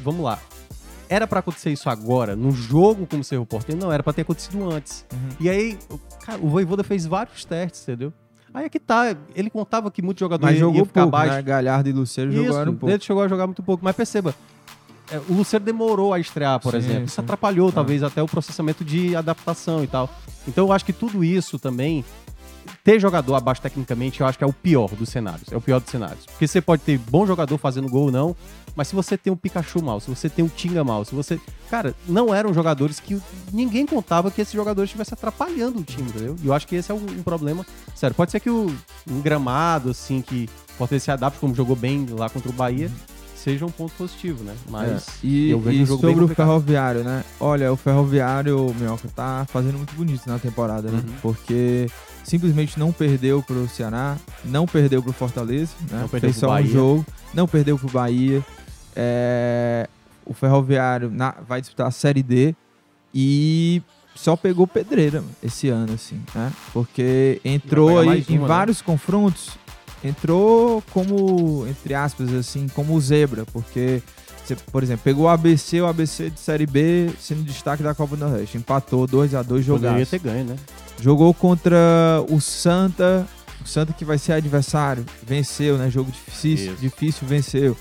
vamos lá. Era pra acontecer isso agora, num jogo como Cerro Porteiro? Não, era pra ter acontecido antes. Uhum. E aí, o- cara, o Voivoda fez vários testes, entendeu? Aí é que tá, ele contava que muito jogador Mas ia, jogou ia ficar pouco, abaixo. né? Galhardo e Luceiro Isso, jogaram um pouco. ele chegou a jogar muito pouco, mas perceba, é, o Luceiro demorou a estrear, por Sim, exemplo. Isso sim. atrapalhou, Ah. talvez, até o processamento de adaptação e tal. Então eu acho que tudo isso também, ter jogador abaixo tecnicamente, eu acho que é o pior dos cenários. É o pior dos cenários. Porque você pode ter bom jogador fazendo gol ou não, mas se você tem um Pikachu mal, se você tem um Tinga mal, se você. Cara, não eram jogadores que ninguém contava que esses jogadores estivessem atrapalhando o time, entendeu? E eu acho que esse é um, problema. Sério, pode ser que o um gramado, assim, que pode se adapte, como jogou bem lá contra o Bahia, seja um ponto positivo, né? Mas. É, E, eu vejo e um jogo bem sobre o. Ferroviário, né? Olha, o Ferroviário, Minhoca, tá fazendo muito bonito na temporada, né? Uhum. Porque simplesmente não perdeu pro Ceará, não perdeu pro Fortaleza, né? Não perdeu Fez só um jogo, não perdeu pro Bahia. É, O Ferroviário na- vai disputar a Série D e só pegou pedreira esse ano, assim, né? Porque entrou aí mais em uma, né? vários confrontos, entrou como, entre aspas, assim, como zebra, porque você, por exemplo, pegou o ABC, o ABC de Série B sendo destaque da Copa do Nordeste. Empatou 2 a 2 Poderia jogaço. ter ganho, né? Jogou contra o Santa, O Santa que vai ser adversário, venceu, né? Jogo difícil, Isso. difícil venceu.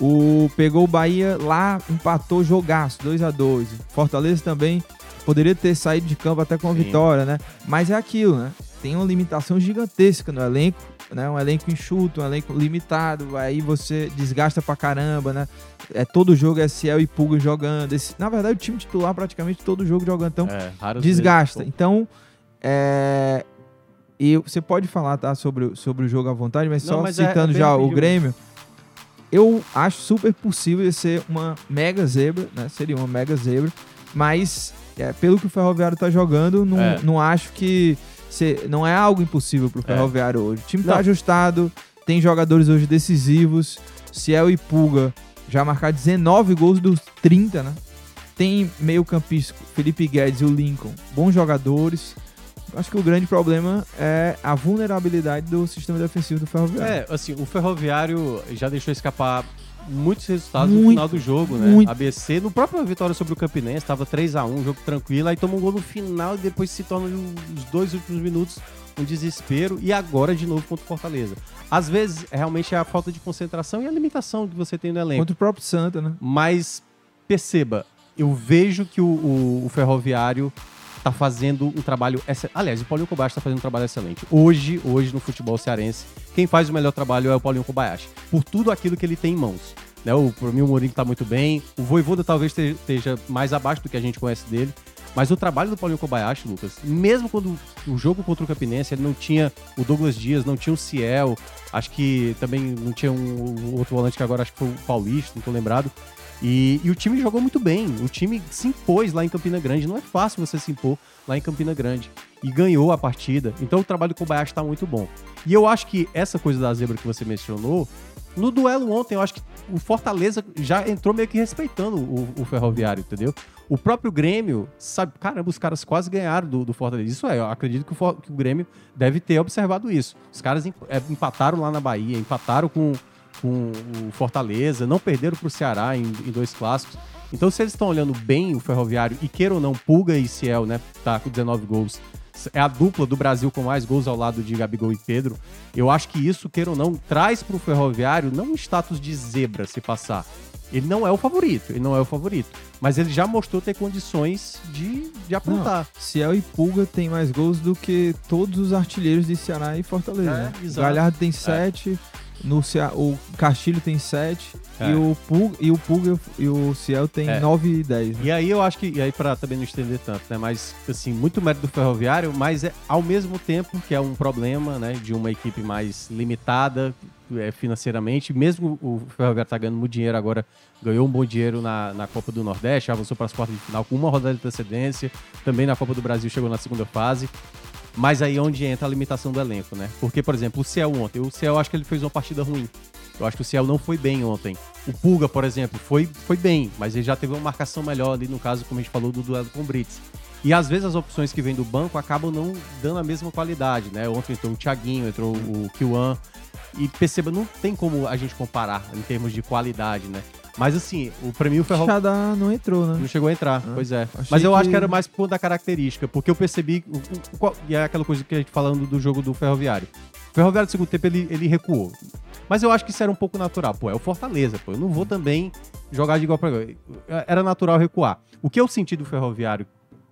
O pegou o Bahia lá, empatou jogaço, 2 a 2 Fortaleza também poderia ter saído de campo até com a Sim. vitória, né? Mas é aquilo, né? Tem uma limitação gigantesca no elenco, né? Um elenco enxuto, um elenco limitado, aí você desgasta pra caramba, né? É todo jogo é Ciel e Pulga jogando. Esse- na verdade, o time titular praticamente todo jogo jogando. Então, É, desgasta. vezes, Então, é, e você pode falar tá, sobre, o- sobre o jogo à vontade, mas Não, só mas é- citando é já o. Grêmio, eu acho super possível ser uma mega zebra, né? Seria uma mega zebra, mas é, pelo que o Ferroviário tá jogando, não, É. não acho que se- não é algo impossível pro É. Ferroviário hoje. O time tá Não. ajustado, tem jogadores hoje decisivos, Ciel e Pulga já marcaram 19 gols dos 30, né? Tem meio campista, Felipe Guedes e o Lincoln, bons jogadores. Acho que o grande problema é a vulnerabilidade do sistema defensivo do Ferroviário. É, assim, o Ferroviário já deixou escapar muitos resultados no Muito, final do jogo, né? muito. ABC, no próprio vitória sobre o Campinense, estava 3x1, jogo tranquilo, aí toma um gol no final e depois se torna os dois últimos minutos um desespero e agora de novo contra o Fortaleza. Às vezes, realmente é a falta de concentração e a limitação que você tem no elenco. Contra o próprio Santa, né? Mas perceba, eu vejo que o, o- o Ferroviário tá fazendo um trabalho. exce- Aliás, o Paulinho Kobayashi tá fazendo um trabalho excelente. Hoje, hoje no futebol cearense, quem faz o melhor trabalho é o Paulinho Kobayashi. Por tudo aquilo que ele tem em mãos. Né? O, por mim, o Mourinho tá muito bem. O Voivoda talvez te- esteja mais abaixo do que a gente conhece dele. Mas o trabalho do Paulinho Kobayashi, Lucas, mesmo quando o jogo contra o Campinense, ele não tinha o Douglas Dias, não tinha o Ciel, acho que também não tinha um, o outro volante que agora acho que foi o Paulista, não tô lembrado. E, e o time jogou muito bem. O time se impôs lá em Campina Grande. Não é fácil você se impor lá em Campina Grande. E ganhou a partida. Então o trabalho do Kobayashi está muito bom. E eu acho que essa coisa da zebra que você mencionou, no duelo ontem, eu acho que o Fortaleza já entrou meio que respeitando o, o Ferroviário, entendeu? O próprio Grêmio, sabe, caramba, os caras quase ganharam do, do Fortaleza. Isso é, eu acredito que o, que o Grêmio deve ter observado isso. Os caras é, empataram lá na Bahia, empataram com o Fortaleza, não perderam pro Ceará em, em dois clássicos. Então, se eles estão olhando bem o Ferroviário, e queira ou não, Pulga e Ciel, né, tá com 19 gols, é a dupla do Brasil com mais gols ao lado de Gabigol e Pedro, eu acho que isso, queira ou não, traz pro Ferroviário não um status de zebra se passar. Ele não é o favorito, ele não é o favorito. Mas ele já mostrou ter condições de, de aprontar. Ciel e Pulga tem mais gols do que todos os artilheiros de Ceará e Fortaleza. É, né? O. Galhardo tem 7, no Cea- o Castilho tem 7 É. e, o Pulga, e o Pulga e o Ciel tem É. 9 e 10. né? E aí eu acho que, e aí pra também não estender tanto, né, mas assim, muito mérito do Ferroviário, mas é ao mesmo tempo que é um problema, né, de uma equipe mais limitada é, financeiramente, mesmo o Ferroviário tá ganhando muito dinheiro agora, ganhou um bom dinheiro na, na Copa do Nordeste, avançou para as quartas de final com uma rodada de antecedência, também na Copa do Brasil chegou na segunda fase. Mas aí é onde entra a limitação do elenco, né? Porque, por exemplo, o Ciel ontem, o Ciel acho que ele fez uma partida ruim. Eu acho que o Ciel não foi bem ontem. O Pulga, por exemplo, foi, foi bem, mas ele já teve uma marcação melhor ali, no caso, como a gente falou, do duelo com o Brits. E às vezes as opções que vêm do banco acabam não dando a mesma qualidade, né? Ontem entrou o Thiaguinho, entrou o Kiwan. E perceba, não tem como a gente comparar em termos de qualidade, né? Mas assim, o pra mim o Ferro Xadá não entrou, né? não chegou a entrar, pois é. Mas eu acho que- que era mais por conta da característica, porque eu percebi. o- o- qual- e é aquela coisa que a gente falando do jogo do Ferroviário. O Ferroviário do segundo tempo ele, ele recuou. Mas eu acho que isso era um pouco natural. Pô, é o Fortaleza, pô. Eu não vou também jogar de igual pra igual. Era natural recuar. O que eu senti do Ferroviário,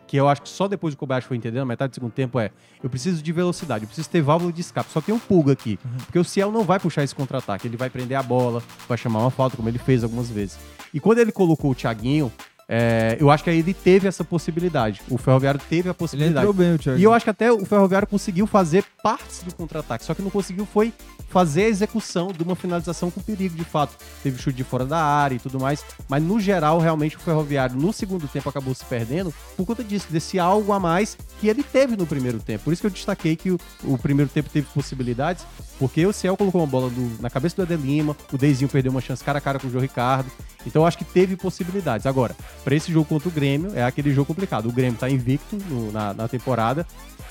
que eu acho que só depois o Kobayashi foi entendendo, na metade do segundo tempo, é: eu preciso de velocidade, eu preciso ter válvula de escape. Só tem um pulga aqui. Porque o Ciel não vai puxar esse contra-ataque. Ele vai prender a bola, vai chamar uma falta, como ele fez algumas vezes. E quando ele colocou o Thiaguinho, é, eu acho que aí ele teve essa possibilidade. O Ferroviário teve a Ele possibilidade. entrou bem, o Thiago. E eu acho que até o Ferroviário conseguiu fazer partes do contra-ataque, só que não conseguiu foi fazer a execução de uma finalização com perigo, de fato. Teve chute de fora da área e tudo mais, mas no geral, realmente, o Ferroviário no segundo tempo acabou se perdendo por conta disso, desse algo a mais que ele teve no primeiro tempo. Por isso que eu destaquei que o, o primeiro tempo teve possibilidades, porque o Ciel colocou uma bola do- na cabeça do Lima, o Deizinho perdeu uma chance cara a cara com o João Ricardo, então eu acho que teve possibilidades. Agora, para esse jogo contra o Grêmio, é aquele jogo complicado. O Grêmio tá invicto no- na, na temporada.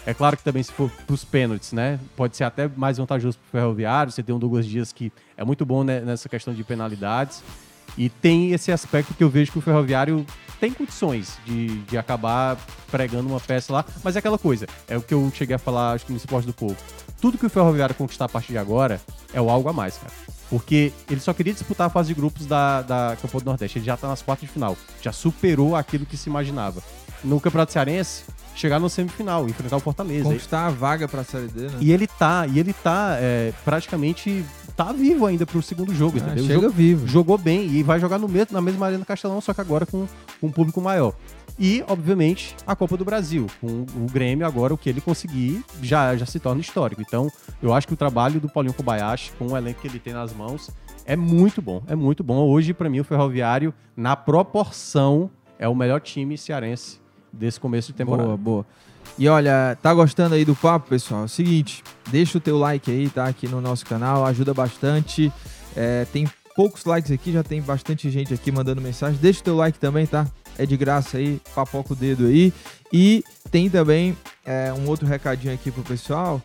É claro que também, se for pros pênaltis, né? Pode ser até mais vantajoso pro Ferroviário. Você tem um Douglas Dias que é muito bom né, nessa questão de penalidades. E tem esse aspecto que eu vejo que o Ferroviário tem condições de, de acabar pregando uma peça lá, mas é aquela coisa, é o que eu cheguei a falar, acho que no Esporte do Povo. Tudo que o Ferroviário conquistar a partir de agora é o algo a mais, cara. Porque ele só queria disputar a fase de grupos da, da Copa do Nordeste. Ele já tá nas quartas de final. Já superou aquilo que se imaginava. No Campeonato Cearense, chegar no semifinal, enfrentar o Fortaleza. Conquistar a vaga pra Série D, né? E ele tá, e ele tá é, praticamente tá vivo ainda pro segundo jogo, Ah, entendeu? chega Jogou- vivo. Jogou bem e vai jogar no mesmo, na mesma Arena Castelão, só que agora com, com um público maior. E, obviamente, a Copa do Brasil. Com o Grêmio, agora, o que ele conseguir já, já se torna histórico. Então, eu acho que o trabalho do Paulinho Kobayashi, com o elenco que ele tem nas mãos, é muito bom. É muito bom. Hoje, pra mim, o Ferroviário, na proporção, é o melhor time cearense desse começo de temporada. Boa, boa. E olha, tá gostando aí do papo, pessoal? É o seguinte, deixa o teu like aí, tá? Aqui no nosso canal, ajuda bastante. É, tem poucos likes aqui, já tem bastante gente aqui mandando mensagem. Deixa o teu like também, tá? É de graça aí, papoca o dedo aí. E tem também é, um outro recadinho aqui pro pessoal,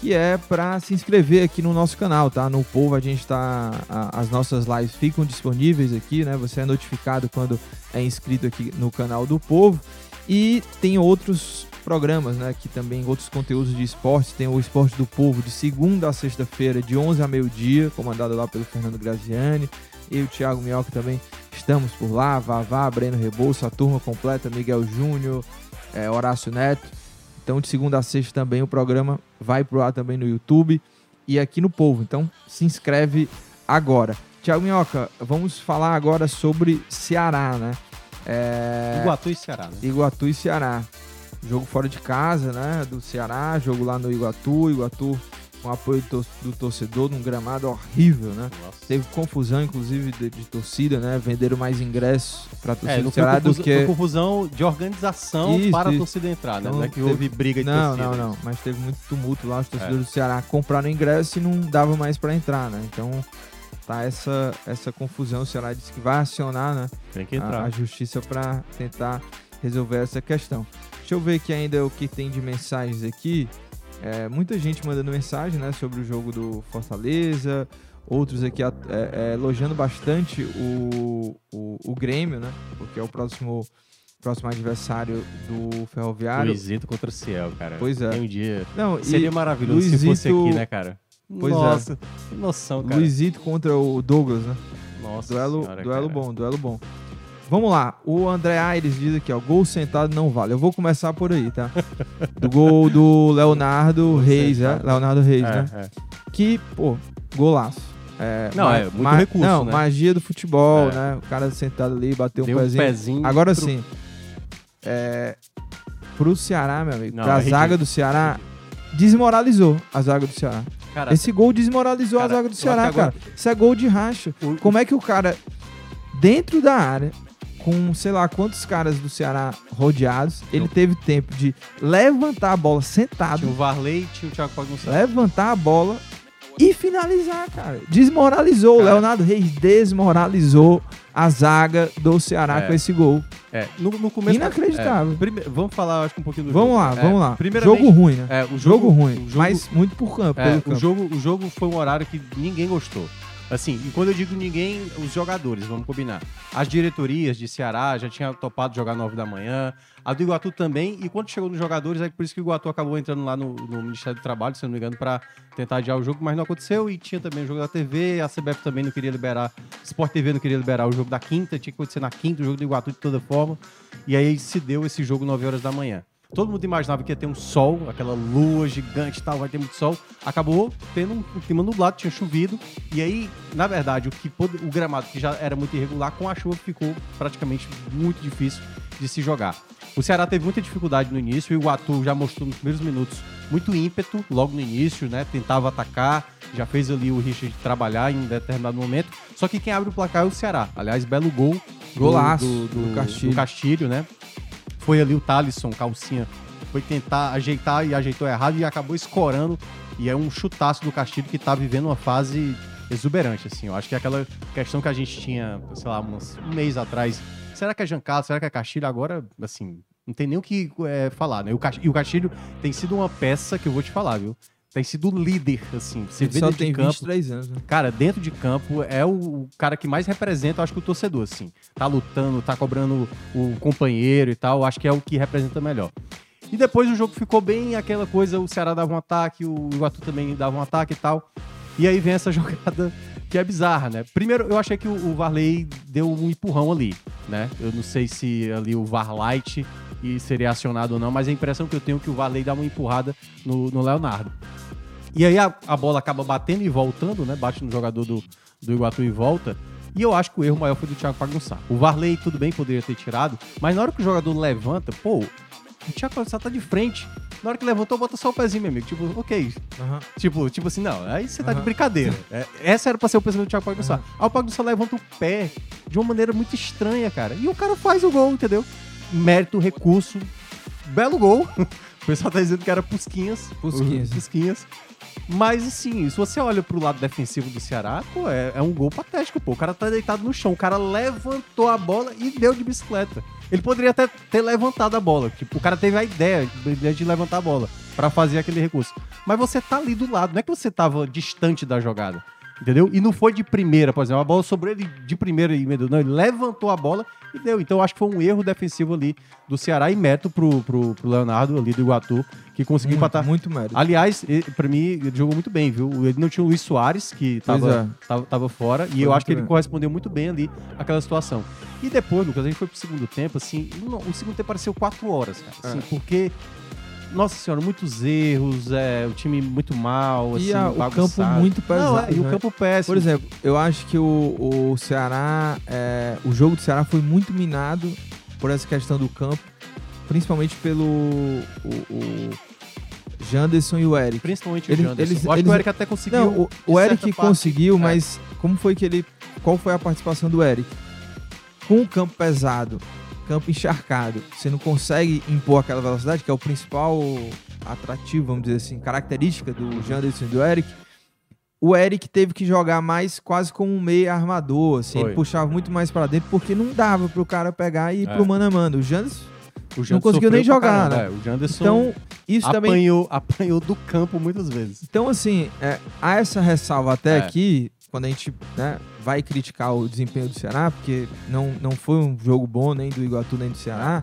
que é para se inscrever aqui no nosso canal, tá? No Povo a gente tá. a- as nossas lives ficam disponíveis aqui, né? Você é notificado quando é inscrito aqui no canal do Povo. E tem outros programas, né? Que também outros conteúdos de esportes. Tem o Esporte do Povo de segunda a sexta-feira, de 11 a meio-dia, comandado lá pelo Fernando Graziani. Eu e o Thiago Minhoca também estamos por lá. Vavá, Breno Rebouça, a turma completa, Miguel Júnior, é, Horácio Neto. Então, de segunda a sexta também o programa vai pro ar também no YouTube e aqui no Povo. Então, se inscreve agora. Thiago Minhoca, vamos falar agora sobre Ceará, né? É... Iguatu e Ceará, né? Iguatu e Ceará. Jogo fora de casa, né? Do Ceará, jogo lá no Iguatu. Iguatu com apoio do, tor- do torcedor num gramado horrível, né? Nossa. Teve confusão, inclusive, de, de torcida, né? Venderam mais ingressos pra torcida É, do não Ceará do que. confusão de organização Isso, para isso. a torcida entrar, né? Então, não é que teve- houve briga de Não, torcida. não, não. Mas teve muito tumulto lá. Os torcedores do Ceará compraram ingresso e não dava mais pra entrar, né? Então tá essa, essa confusão. O Ceará disse que vai acionar, né? Tem que a, entrar. a justiça para tentar resolver essa questão. Deixa eu ver aqui ainda o que tem de mensagens aqui. É, muita gente mandando mensagem né, sobre o jogo do Fortaleza, outros aqui a- é, é, elogiando bastante o, o, o Grêmio, né? Porque é o próximo, próximo adversário do Ferroviário. Luizito contra o Ciel, cara. Pois é. Tem um dia. Não, Seria maravilhoso se fosse Luizito- aqui, né, cara? Pois é. Nossa, que noção, cara. Luizito contra o Douglas, né? Nossa Duelo, senhora, duelo cara. bom, duelo bom. Vamos lá, o André Aires diz aqui, ó, gol sentado não vale. Eu vou começar por aí, tá? Do gol do Leonardo Reis, é? Leonardo Reis, É, né? é. Que, pô, golaço. É, Não, é, muito recurso, Não, né? magia do futebol, É. né? O cara sentado ali, bateu Deu um um pezinho. pezinho. Agora pro- sim, é, pro Ceará, meu amigo, Não, pra é zaga do Ceará, desmoralizou a zaga do Ceará. Cara, Esse gol desmoralizou Cara, a zaga do Ceará, agora- cara. Isso é gol de racha. o- Como é que o cara, dentro da área, com sei lá quantos caras do Ceará rodeados, ele teve tempo de levantar a bola sentado, tinha o Varley tinha o Thiago Gonçalves. levantar a bola e finalizar, cara. Desmoralizou. O Cara. Leonardo Reis desmoralizou a zaga do Ceará É. com esse gol. É, no, no começo. Inacreditável. É, prime- vamos falar, acho que um pouquinho do Vamos jogo. lá, É, vamos lá. Primeiramente, Jogo ruim, né? é, o Jogo, jogo, ruim, o jogo- mas muito por campo, É, pelo o, campo. jogo, o jogo foi um horário que ninguém gostou. Assim, e quando eu digo ninguém, os jogadores, vamos combinar. As diretorias de Ceará já tinham topado jogar 9 da manhã, a do Iguatu também, e quando chegou nos jogadores, é por isso que o Iguatu acabou entrando lá no, no Ministério do Trabalho, se não me engano, para tentar adiar o jogo, mas não aconteceu, e tinha também o jogo da TV, a CBF também não queria liberar, Sport TV não queria liberar o jogo da quinta, tinha que acontecer na quinta, o jogo do Iguatu de toda forma, e aí se deu esse jogo 9 horas da manhã. Todo mundo imaginava que ia ter um sol, aquela lua gigante e tal, vai ter muito sol. Acabou tendo um clima nublado, tinha chovido. E aí, na verdade, o, que o gramado, que já era muito irregular, com a chuva ficou praticamente muito difícil de se jogar. O Ceará teve muita dificuldade no início e o Iguatu já mostrou nos primeiros minutos muito ímpeto logo no início, né? Tentava atacar, já fez ali o Richard trabalhar em um determinado momento. Só que quem abre o placar é o Ceará. Aliás, belo gol. do- Golaço do, do do, Castilho. do Castilho, né? Foi ali o Thalisson, calcinha, foi tentar ajeitar e ajeitou errado e acabou escorando. E é um chutaço do Castilho que tá vivendo uma fase exuberante, assim. Eu acho que é aquela questão que a gente tinha, sei lá, uns- um mês atrás. Será que é Giancarlo? Será que é Castilho? Agora, assim, não tem nem o que é, falar, né? O E o Castilho tem sido uma peça que eu vou te falar, viu? Tem sido líder, assim. Você Ele vê só dentro tem de campo. 23 anos, né? Cara, dentro de campo é o, cara que mais representa, acho que o torcedor, assim. Tá lutando, tá cobrando o companheiro e tal, acho que é o que representa melhor. E depois o jogo ficou bem aquela coisa, o Ceará dava um ataque, o Iguatu também dava um ataque e tal. E aí vem essa jogada que é bizarra, né? Primeiro, eu achei que o, Varley deu um empurrão ali, né? Eu não sei se ali o VAR Light e seria acionado ou não, mas a impressão que eu tenho é que o Varley dá uma empurrada no, no Leonardo. E aí a, a bola acaba batendo e voltando, né? Bate no jogador do, do Iguatu e volta. E eu acho que o erro maior foi do Thiago Pagunçá. O Varley, tudo bem, poderia ter tirado, mas na hora que o jogador levanta, pô, o Thiago Pagunçá tá de frente. Na hora que levantou, bota só o pezinho, meu amigo. Tipo, ok. Tipo, tipo assim, não, aí você tá de Aham. brincadeira. É, essa era pra ser o pensamento do Thiago Pagunçá. Aí o Pagunçá levanta o pé de uma maneira muito estranha, cara. E o cara faz o gol, entendeu? Mérito, recurso, belo gol. O pessoal tá dizendo que era Pusquinhas. Pusquinhas. Pusquinhas. Mas, assim, se você olha pro lado defensivo do Ceará, pô, é, é um gol patético, pô. O cara tá deitado no chão, o cara levantou a bola e deu de bicicleta. Ele poderia até ter levantado a bola. Tipo, o cara teve a ideia, a ideia de levantar a bola pra fazer aquele recurso. Mas você tá ali do lado, não é que você tava distante da jogada. Entendeu? E não foi de primeira, por exemplo. A bola sobrou ele de primeira e. Não, ele levantou a bola e deu. Então acho que foi um erro defensivo ali do Ceará e mérito pro, pro, pro Leonardo ali do Iguatu, que conseguiu Muito, empatar. muito mérito. Aliás, pra mim, ele jogou muito bem, viu? Ele não tinha o Luiz Soares, que tava, é. tava, tava fora, e Foi eu acho que ele bem. correspondeu muito bem ali àquela situação. E depois, Lucas, a gente foi pro segundo tempo, assim, não- o segundo tempo pareceu quatro horas, cara, assim, É. porque, nossa senhora, muitos erros, é, o time muito mal, assim, E a- o campo muito pesado. Não, é, e o né? campo péssimo. Por exemplo, eu acho que o, o Ceará, é, o jogo do Ceará foi muito minado por essa questão do campo, principalmente pelo o, o Janderson e o Eric. Principalmente Eles- o Janderson. eles- eu acho que eles- o Eric até conseguiu. Não, o, o Eric parte, conseguiu, é. mas como foi que ele. Qual foi a participação do Eric? Com o campo pesado, campo encharcado, você não consegue impor aquela velocidade, que é o principal atrativo, vamos dizer assim, característica do Janderson e do Eric. O Eric teve que jogar mais quase como um meio armador, assim, Foi. ele puxava muito mais pra dentro, porque não dava pro cara pegar e ir É. pro mano a mano. O Janderson, O Janderson conseguiu nem jogar, caramba, né? é, o Janderson então, isso também apanhou, apanhou do campo muitas vezes. Então, assim, é, há essa ressalva até É. aqui, quando a gente né, vai criticar o desempenho do Ceará, porque não, não foi um jogo bom nem do Iguatu nem do Ceará,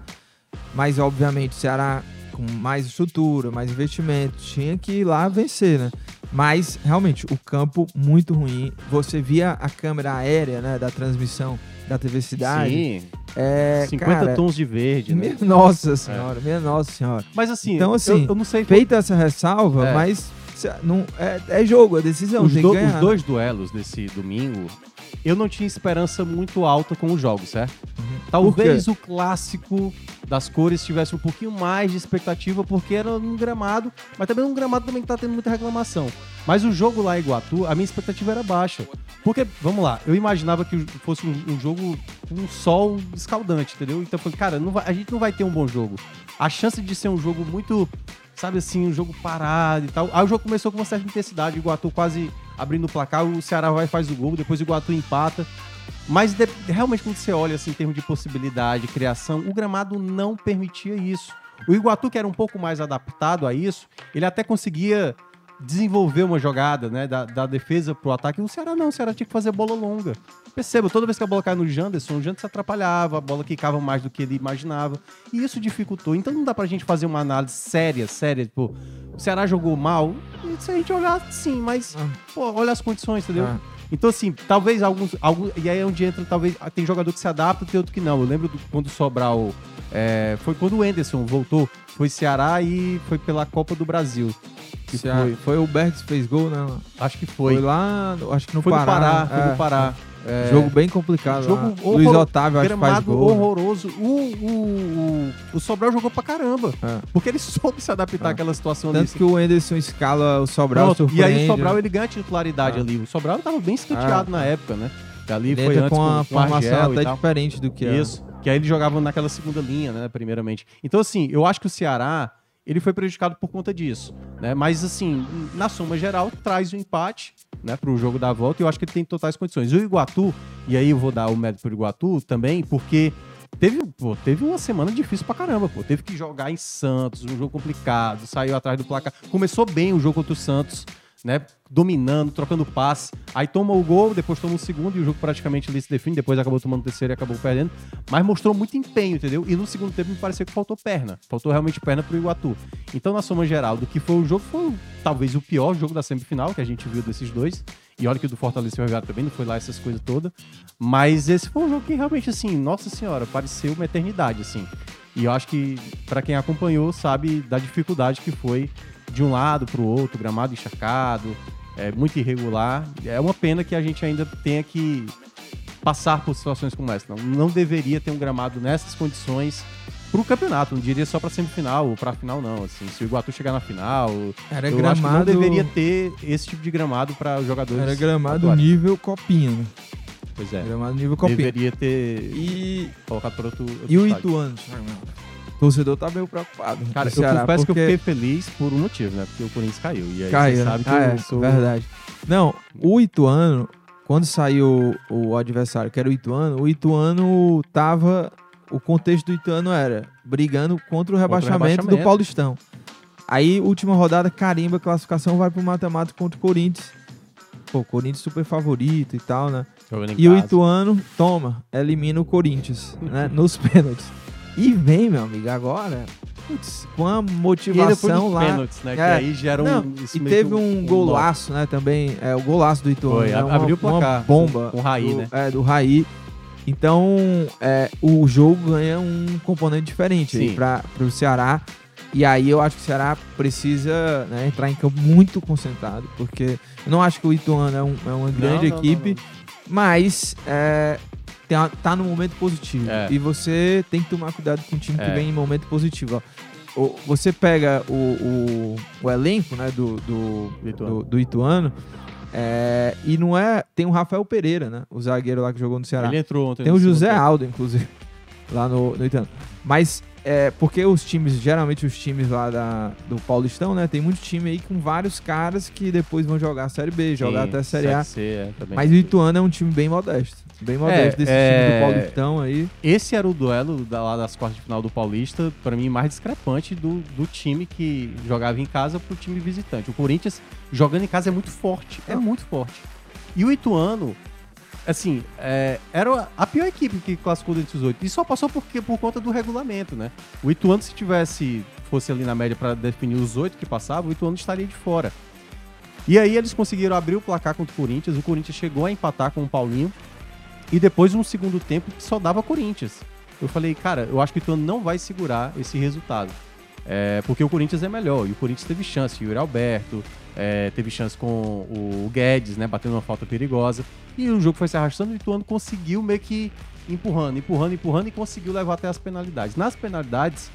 mas obviamente o Ceará com mais estrutura, mais investimento, tinha que ir lá vencer, né? Mas realmente o campo muito ruim. Você via a câmera aérea, né, da transmissão da TV Cidade. Sim, É, 50 cara, tons de verde, né? minha nossa senhora, minha nossa senhora. Mas assim, Então, eu- assim, eu, não sei Feita essa ressalva, É. mas não, é, é jogo, é decisão, os, do- os dois duelos desse domingo, eu não tinha esperança muito alta com os jogos, certo? Uhum. Talvez o clássico das cores tivesse um pouquinho mais de expectativa, porque era um gramado, mas também um gramado também que tá tendo muita reclamação. Mas o jogo lá em Iguatu, a minha expectativa era baixa. Porque, vamos lá, eu imaginava que fosse um, um jogo com um sol escaldante, entendeu? Então eu falei, cara, vai- a gente não vai ter um bom jogo. A chance de ser um jogo muito, sabe assim, um jogo parado e tal. Aí o jogo começou com uma certa intensidade, o Iguatu quase abrindo o placar, o Ceará vai e faz o gol, depois o Iguatu empata. Mas de- realmente, quando você olha assim, em termos de possibilidade, criação, o gramado não permitia isso. O Iguatu, que era um pouco mais adaptado a isso, ele até conseguia desenvolver uma jogada, né, da, da defesa pro ataque. O Ceará não, o Ceará tinha que fazer bola longa. Perceba, toda vez que a bola caia no Janderson, o Janderson atrapalhava, a bola quicava mais do que ele imaginava. E isso dificultou. Então não dá pra gente fazer uma análise séria, séria, tipo, o Ceará jogou mal. E se a gente olhar, sim, mas, Ah. pô, olha as condições, entendeu? Ah. Então, assim, talvez alguns, alguns. E aí é onde entra, talvez. Tem jogador que se adapta, tem outro que não. Eu lembro do- quando o Sobral. é, foi quando o Enderson voltou. Foi Ceará e foi pela Copa do Brasil. Que foi, foi o Bergs que fez gol, né? acho que Foi, foi. lá, acho que no Foi Pará. Pará, né? foi É, do Pará. É, Jogo bem complicado. Jogo Luiz Otávio acho que faz gol. né? horroroso. O, o, o, o Sobral jogou pra caramba. É. Porque ele soube se adaptar É. àquela situação ali. Tanto que o Enderson escala o Sobral Pronto, e aí o Sobral ele ganha titularidade Ah. ali. O Sobral tava bem escanteado Ah. na época, né? Ali foi antes com a com o formação até diferente do que é. Isso. Que aí ele jogava naquela segunda linha, né? Primeiramente. Então, assim, eu acho que o Ceará ele foi prejudicado por conta disso, né? Mas, assim, na soma geral, traz o empate, né? Pro jogo da volta e eu acho que ele tem totais condições. E o Iguatu, e aí eu vou dar o mérito pro Iguatu também, porque teve, pô, teve uma semana difícil pra caramba, pô. Teve que jogar em Santos, um jogo complicado, saiu atrás do placar. Começou bem o jogo contra o Santos, né? Dominando, trocando passe. Aí toma o gol, depois toma o segundo e o jogo praticamente ali se define. Depois acabou tomando o terceiro e acabou perdendo. Mas mostrou muito empenho, entendeu? E no segundo tempo me pareceu que faltou perna. Faltou realmente perna pro Iguatu. Então, na soma geral do que foi o jogo, foi talvez o pior jogo da semifinal que a gente viu desses dois. E olha que o do Fortaleza e o também não foi lá essas coisas todas. Mas esse foi um jogo que realmente, assim, nossa senhora, pareceu uma eternidade, assim. E eu acho que, para quem acompanhou, sabe da dificuldade que foi de um lado para o outro, gramado encharcado, é muito irregular. É uma pena que a gente ainda tenha que passar por situações como essa. Não, não deveria ter um gramado nessas condições pro campeonato, não diria só pra semifinal ou pra final, não. Assim, se o Iguatu chegar na final, Era eu acho que não deveria ter esse tipo de gramado para os jogadores. Era gramado atuarem. nível copinha, né? Pois é. Gramado nível copinha. Deveria ter E, colocado para outro, outro e o. Ituano, torcedor tá meio preocupado. Cara, o eu Ceará, confesso que eu porque- fiquei feliz por um motivo, né? Porque o Corinthians caiu. E aí Caiu, você né? sabe que ah, é, eu sou. verdade. Não, o Ituano, quando saiu o adversário, que era o Ituano, o Ituano tava. O contexto do Ituano era brigando contra o rebaixamento, rebaixamento. do Paulistão. Aí, última rodada, carimba, classificação vai pro mata-mata contra o Corinthians. Pô, o Corinthians super favorito e tal, né? E o. Ituano, toma, elimina o Corinthians, né? Nos pênaltis. E vem, meu amigo, agora, putz, com a motivação lá. pênaltis, né? Que É. aí gera um. Não, isso e teve que um golaço, né, também, é, o golaço do Ituano. Foi, né, uma, abriu o placar Uma bomba. com- o Raí, do, né? É, do Raí. Então, é, o jogo ganha um componente diferente para o Ceará. E aí eu acho que o Ceará precisa né, entrar em campo muito concentrado, porque eu não acho que o Ituano é, um- é uma grande não, não, equipe, mas é, tá, tá no momento positivo. É. E você tem que tomar cuidado com o time que É. vem em momento positivo. ó. Você pega o, o, o elenco né, do, do, Ituano. do, do Ituano, é, e não é. Tem o Rafael Pereira, né? O zagueiro lá que jogou no Ceará. Ele entrou ontem. Tem o José tempo. Aldo, inclusive, lá no, no Ituano. Mas é porque os times, geralmente os times lá da, do Paulistão, né? Tem muito time aí com vários caras que depois vão jogar a Série B, jogar Sim, até a Série A. C, é. Mas o Ituano é um time bem modesto. Bem modesto desse é- time do Paulistão aí. Esse era o duelo da, lá das quartas de final do Paulista, pra mim, mais discrepante do, do time que jogava em casa pro time visitante. O Corinthians, jogando em casa, é muito forte. É muito forte. E o Ituano, assim, é, era a pior equipe que classificou dentre os oito. E só passou porque, por conta do regulamento, né? O Ituano, se tivesse, fosse ali na média pra definir os oito que passavam, o Ituano estaria de fora. E aí eles conseguiram abrir o placar contra o Corinthians. O Corinthians chegou a empatar com o Paulinho. E depois um segundo tempo que só dava Corinthians. Eu falei, cara, eu acho que o não vai segurar esse resultado. É, porque o Corinthians é melhor. E o Corinthians teve chance. O Yuri Alberto é, teve chance com o Guedes, né? Batendo uma falta perigosa. E o jogo foi se arrastando e o Ituano conseguiu meio que empurrando, empurrando, empurrando e conseguiu levar até as penalidades. Nas penalidades,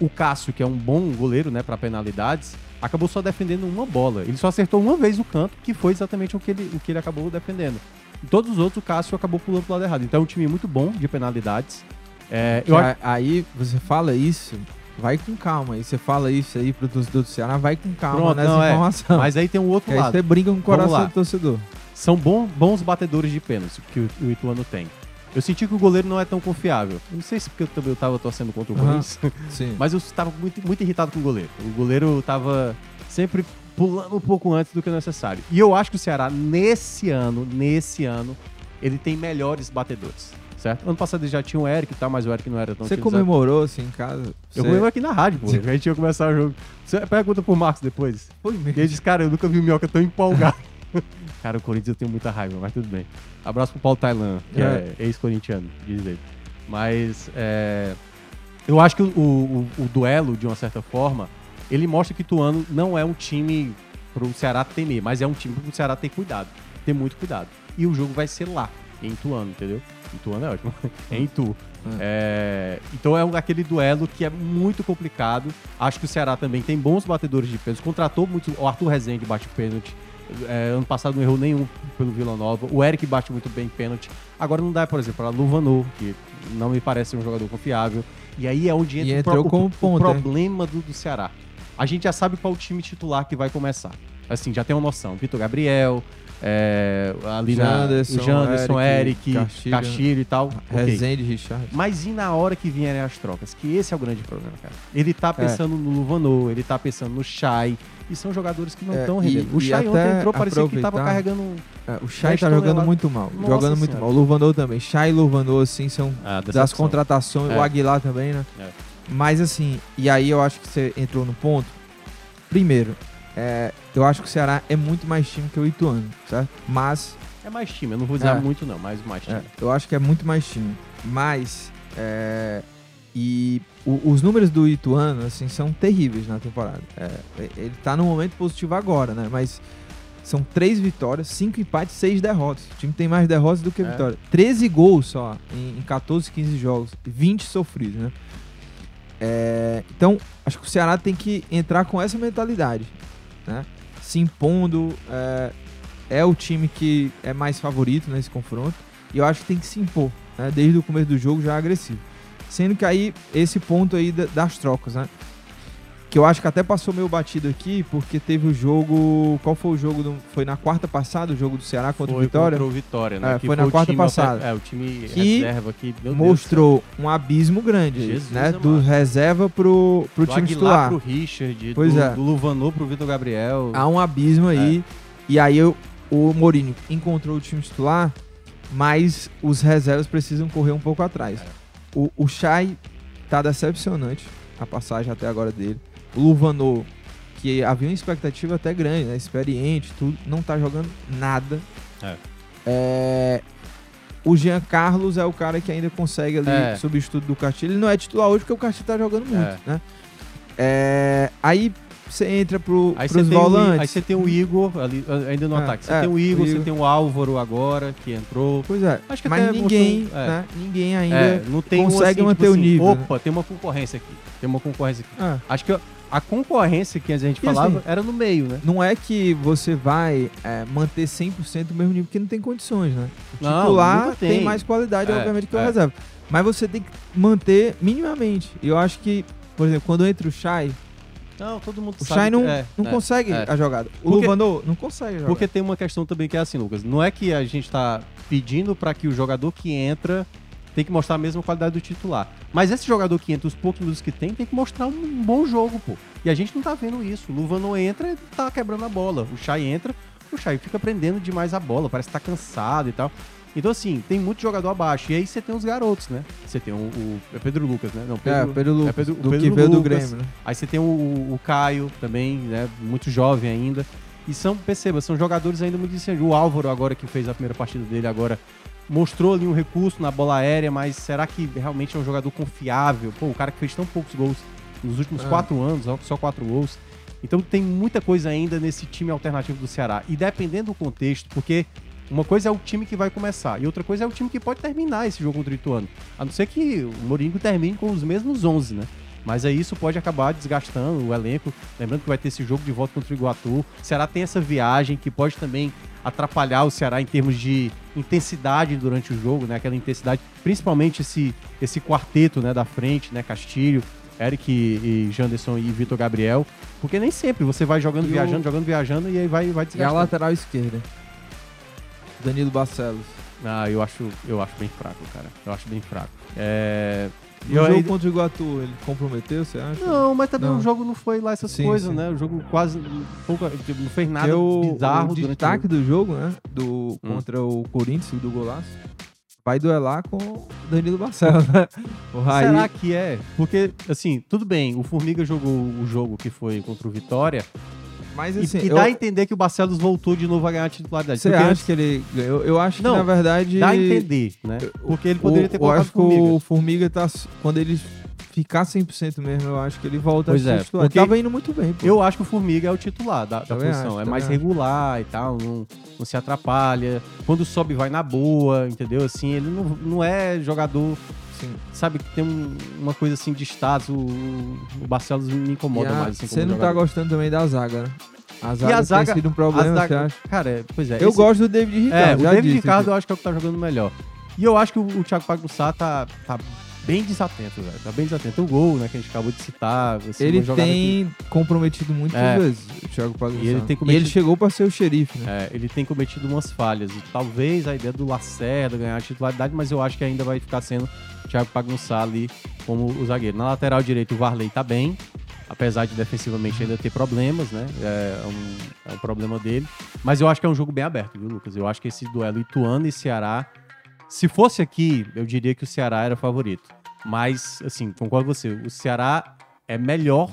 o Cássio, que é um bom goleiro, né, para penalidades, acabou só defendendo uma bola. Ele só acertou uma vez o canto, que foi exatamente o que ele, o que ele acabou defendendo. Em todos os outros, o Cássio acabou pulando pro lado errado. Então é um time muito bom de penalidades. É, eu Aí você fala isso, vai com calma. Aí você fala isso aí pro torcedor do Ceará, vai com calma Pronto, nessa não, é. informação. Mas aí tem um outro Que aí lado. você brinca com o coração do torcedor. São bom- bons batedores de pênalti que o, o Ituano tem. Eu senti que o goleiro não é tão confiável. Eu Não sei se porque eu também eu tava torcendo contra o. Corinthians, Sim. mas eu estava muito, muito irritado com o goleiro. O goleiro tava sempre pulando um pouco antes do que o necessário. E eu acho que o Ceará, nesse ano, nesse ano, ele tem melhores batedores. Certo? Ano passado já tinha o Eric e tal, mas o Eric não era tão Você utilizado. comemorou assim em casa? Eu comemorei aqui na rádio, pô. A gente ia começar o jogo. Você pergunta pro Marcos depois. Foi E mesmo. ele disse, cara, eu nunca vi o Minhoca tão empolgado. cara, o Corinthians eu tenho muita raiva, mas tudo bem. Abraço pro Paulo Tailan, que é, ex-corintiano, diz ele. Mas é, eu acho que o, o- o duelo, de uma certa forma, ele mostra que Ituano não é um time pro Ceará temer, mas é um time pro Ceará ter cuidado, ter muito cuidado. E o jogo vai ser lá, em Ituano, entendeu? Ituano é ótimo. é em Itu. É, então é um, aquele duelo que é muito complicado. Acho que o Ceará também tem bons batedores de pênalti. Contratou muito. O Arthur Rezende bate pênalti. É, ano passado não errou nenhum pelo Vila Nova. O Eric bate muito bem pênalti. Agora não dá, por exemplo, para Luvanor, que não me parece ser um jogador confiável. E aí é onde entra o pro- o, ponta, hein? problema do, do Ceará. A gente já sabe qual o time titular que vai começar. Assim, já tem uma noção. Vitor Gabriel, é, ali na, Janderson, o Janderson, Eric, Eric, Castilho. E tal. Rezende, Richard. Mas e na hora que vierem as trocas? Que esse é o grande problema, cara. Ele tá pensando no Luvanô, ele tá pensando no Shai. E são jogadores que não É, estão e- rendendo. O até ontem entrou, parecia que tava carregando um. É, o Chay 10 tá jogando muito mal. Nossa jogando muito Senhora. mal. O Luvanô também. Chay e Luvanô, assim, são Ah, das contratações. É. O Aguilar também, né? É. Mas assim, e aí eu acho que você entrou no ponto. Primeiro, é, eu acho que o Ceará é muito mais time que o Ituano, certo? Mas É mais time, eu não vou dizer É. muito, não, mas mais time. É, eu acho que é muito mais time. Mas. é, e o- os números do Ituano, assim, são terríveis na temporada. É, ele tá num momento positivo agora, né? Mas são três vitórias, cinco empates, seis derrotas. O time tem mais derrotas do que É. vitórias. 13 gols só em, em 14, 15 jogos. 20 sofridos, né? É, então, acho que o Ceará tem que entrar com essa mentalidade, né? Se impondo, é, é o time que é mais favorito nesse confronto. E eu acho que tem que se impor, né? Desde o começo do jogo já agressivo. Sendo que aí, esse ponto aí da- das trocas, né? Que eu acho que até passou meio batido aqui, porque teve o jogo. Qual foi o jogo? Do, foi na quarta passada, o jogo do Ceará contra o Foi Vitória? contra o Vitória, né? É, foi na o quarta passada. É, o time Que reserva aqui. meu Deus Mostrou um abismo grande, Jesus né? amado. Do reserva pro, pro do time Aguilar titular. pro Richard, Pois do, é. do Luvanô pro Vitor Gabriel. Há um abismo aí. E aí eu- o Mourinho encontrou o time titular, mas os reservas precisam correr um pouco atrás. O, o Chay tá decepcionante, a passagem até agora dele. O Luvanô, que havia uma expectativa até grande, né? Experiente, tudo, não tá jogando nada. É. É, O Jean Carlos é o cara que ainda consegue ali É. substituto do Castilho. Ele não é titular hoje porque o Castilho tá jogando muito, É. né? É, aí você entra pro, Aí pros o, volantes. aí você tem o Igor ali, ainda no É, ataque. Você é, tem o Igor, você tem o Álvaro agora, que entrou. Pois é, Acho que mas ninguém, mostrou- é. né? Ninguém ainda. É, não tem um, consegue assim, manter tipo o assim, nível, né? Opa, tem uma concorrência aqui. Tem uma concorrência aqui. Ah, Acho que a concorrência que a gente E falava assim, era no meio, né? não é que você vai é, manter 100% o mesmo nível, porque não tem condições, né? O Não, titular tem. tem. mais qualidade, É, obviamente, que o é. reserva. Mas você tem que manter minimamente. E eu acho que, por exemplo, quando entra o Shai, Não, todo mundo o sabe. Shai não, é, não é. consegue é. a jogada. O Luvanô não consegue jogar. Porque tem uma questão também que é assim, Lucas. Não é que a gente tá pedindo para que o jogador que entra tem que mostrar a mesma qualidade do titular. Mas esse jogador que entra, os poucos minutos que tem, tem que mostrar um bom jogo, pô. E a gente não tá vendo isso. O Luva não entra e tá quebrando a bola. O Chay entra, o Chay fica prendendo demais a bola, parece que tá cansado e tal. Então, assim, tem muito jogador abaixo. E aí você tem os garotos, né? Você tem o, o- é Pedro Lucas, né? Não, é, Pedro Lucas, Pedro- o do Pedro que veio do Lucas. Grêmio, né? Aí você tem o, o Caio também, né? Muito jovem ainda. E são, perceba, são jogadores ainda muito incêndio. O Álvaro, agora que fez a primeira partida dele, agora mostrou ali um recurso na bola aérea, mas será que realmente é um jogador confiável? Pô, o cara que fez tão poucos gols nos últimos Ah. quatro anos, só quatro gols. Então tem muita coisa ainda nesse time alternativo do Ceará. E dependendo do contexto, porque uma coisa é o time que vai começar e outra coisa é o time que pode terminar esse jogo contra o Ituano. A não ser que o Mourinho termine com os mesmos 11, né? Mas aí isso pode acabar desgastando o elenco. Lembrando que vai ter esse jogo de volta contra o Iguatu. O Ceará tem essa viagem que pode também atrapalhar o Ceará em termos de intensidade durante o jogo, né? Aquela intensidade, principalmente esse, esse quarteto né, da frente, né? Castilho, Eric e, e Janderson e Vitor Gabriel. Porque nem sempre você vai jogando, E o- viajando, jogando, viajando e aí vai, vai E a desgastando. lateral esquerda? Danilo Barcelos. Ah, eu acho, eu acho bem fraco, cara. Eu acho bem fraco. É... No eu jogo ainda- contra o Iguatu, ele comprometeu, você acha? Não, mas também Não. o jogo não foi lá essas Sim, coisas, sim. né? O jogo quase pouco, tipo, não fez nada Porque o, bizarro o durante destaque o do jogo, né? Do, Hum. Contra o Corinthians, do golaço. Vai duelar com o Danilo Barcelos, né? O Raí. Será que é? Porque, assim, tudo bem, o Formiga jogou o jogo que foi contra o Vitória Mas e- assim, e, eu- dá a entender que o Barcelos voltou de novo a ganhar a titularidade. você acha antes que ele ganhou? Eu acho Não, que, na verdade... Dá a entender, né? Porque ele poderia ter o, eu colocado acho o que o Formiga. Formiga tá... Quando ele ficar 100% mesmo, eu acho que ele volta Pois a é, titular. Ele porque tava indo muito bem, pô. Eu acho que o Formiga é o titular da, da acho, é mais acho. regular e tal, não, não se atrapalha. Quando sobe, vai na boa, entendeu? Assim, ele não, não é jogador, Sim. sabe, que tem um- uma coisa assim de status. O, o Barcelos me incomoda E a- mais. Assim, você não tá jogador. gostando também da zaga, né? A zaga, a zaga- tem sido um problema, zaga- você acha? Cara, é, pois é. Eu esse- gosto do David Ricardo, É, o David Ricardo aqui. eu acho que é o que tá jogando melhor. E eu acho que o, o Thiago Pagussá tá, tá bem desatento, velho. Tá bem desatento. O gol, né, que a gente acabou de citar. assim, Ele tem comprometido muitas É. vezes o Thiago Pagnussá. E ele tem E ele cometido- chegou pra ser o xerife, né? É, ele tem cometido umas falhas. E talvez a ideia do Lacerda ganhar a titularidade, mas eu acho que ainda vai ficar sendo Thiago Pagnussá ali como o zagueiro. Na lateral direita, o Varley tá bem, apesar de defensivamente ainda ter problemas, né? É um, é um problema dele. Mas eu acho que é um jogo bem aberto, viu, Lucas? Eu acho que esse duelo Ituano e Ceará, se fosse aqui, eu diria que o Ceará era favorito. Mas, assim, concordo com você, o Ceará é melhor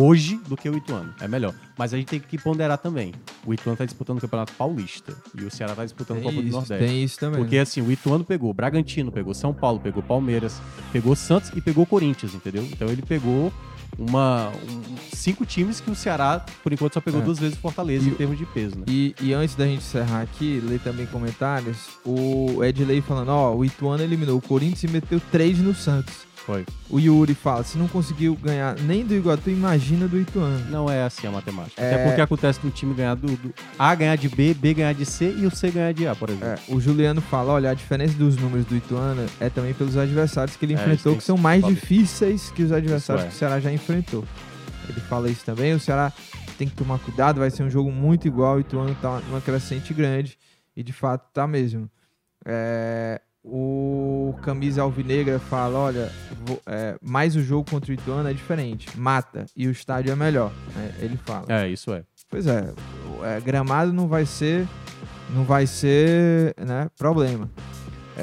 hoje do que o Ituano. É melhor. Mas a gente tem que ponderar também. O Ituano tá disputando o Campeonato Paulista e o Ceará tá disputando a Copa do Nordeste. tem isso também. Porque assim, o Ituano pegou Bragantino, pegou São Paulo, pegou Palmeiras, pegou Santos e pegou Corinthians, entendeu? Então ele pegou uma um- cinco times que o Ceará, por enquanto, só pegou É. duas vezes o Fortaleza E em o- termos de peso, né? E, e antes da gente encerrar aqui, ler também comentários, o Edley falando, ó, o Ituano eliminou o Corinthians e meteu três no Santos. Foi. O Yuri fala, se não conseguiu ganhar nem do Iguatu, imagina do Ituano. Não é assim a matemática. É. Até porque acontece do time ganhar do, do A ganhar de B, B ganhar de C e o C ganhar de A, por exemplo. É, o Juliano fala, olha, a diferença dos números do Ituano é também pelos adversários que ele É, enfrentou, que são mais difíceis que os adversários é. que o Ceará já enfrentou. Ele fala isso também, o Ceará tem que tomar cuidado, vai ser um jogo muito igual, o Ituano tá numa crescente grande, e de fato tá mesmo. É, o Camisa Alvinegra fala, olha, vou- é, mais o jogo contra o Ituano é diferente, mata, e o estádio é melhor, né? ele fala. É, isso é. Pois é, é, gramado não vai ser, não vai ser, né, problema.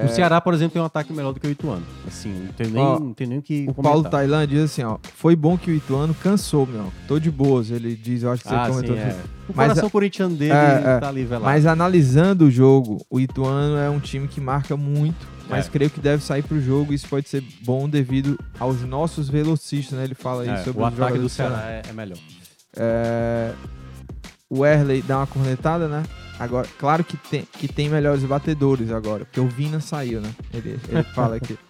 O Ceará, por exemplo, tem um ataque melhor do que o Ituano. Assim, não tem nem, Ó, não tem nem o que O comentar. Paulo Tailan diz assim, ó, foi bom que o Ituano cansou, meu. Tô de boas, ele diz, eu acho que você Ah, sim, comentou. é. assim. O Mas coração corintiano dele É, é. tá ali velado. Mas analisando o jogo, o Ituano é um time que marca muito, mas É. creio que deve sair pro jogo e isso pode ser bom devido aos nossos velocistas, né? Ele fala aí É, sobre o ataque do Ceará é, é melhor. É, O Erley dá uma cornetada, né? Agora, claro que tem, que tem melhores batedores agora, porque o Vina saiu, né? Ele, ele fala aqui.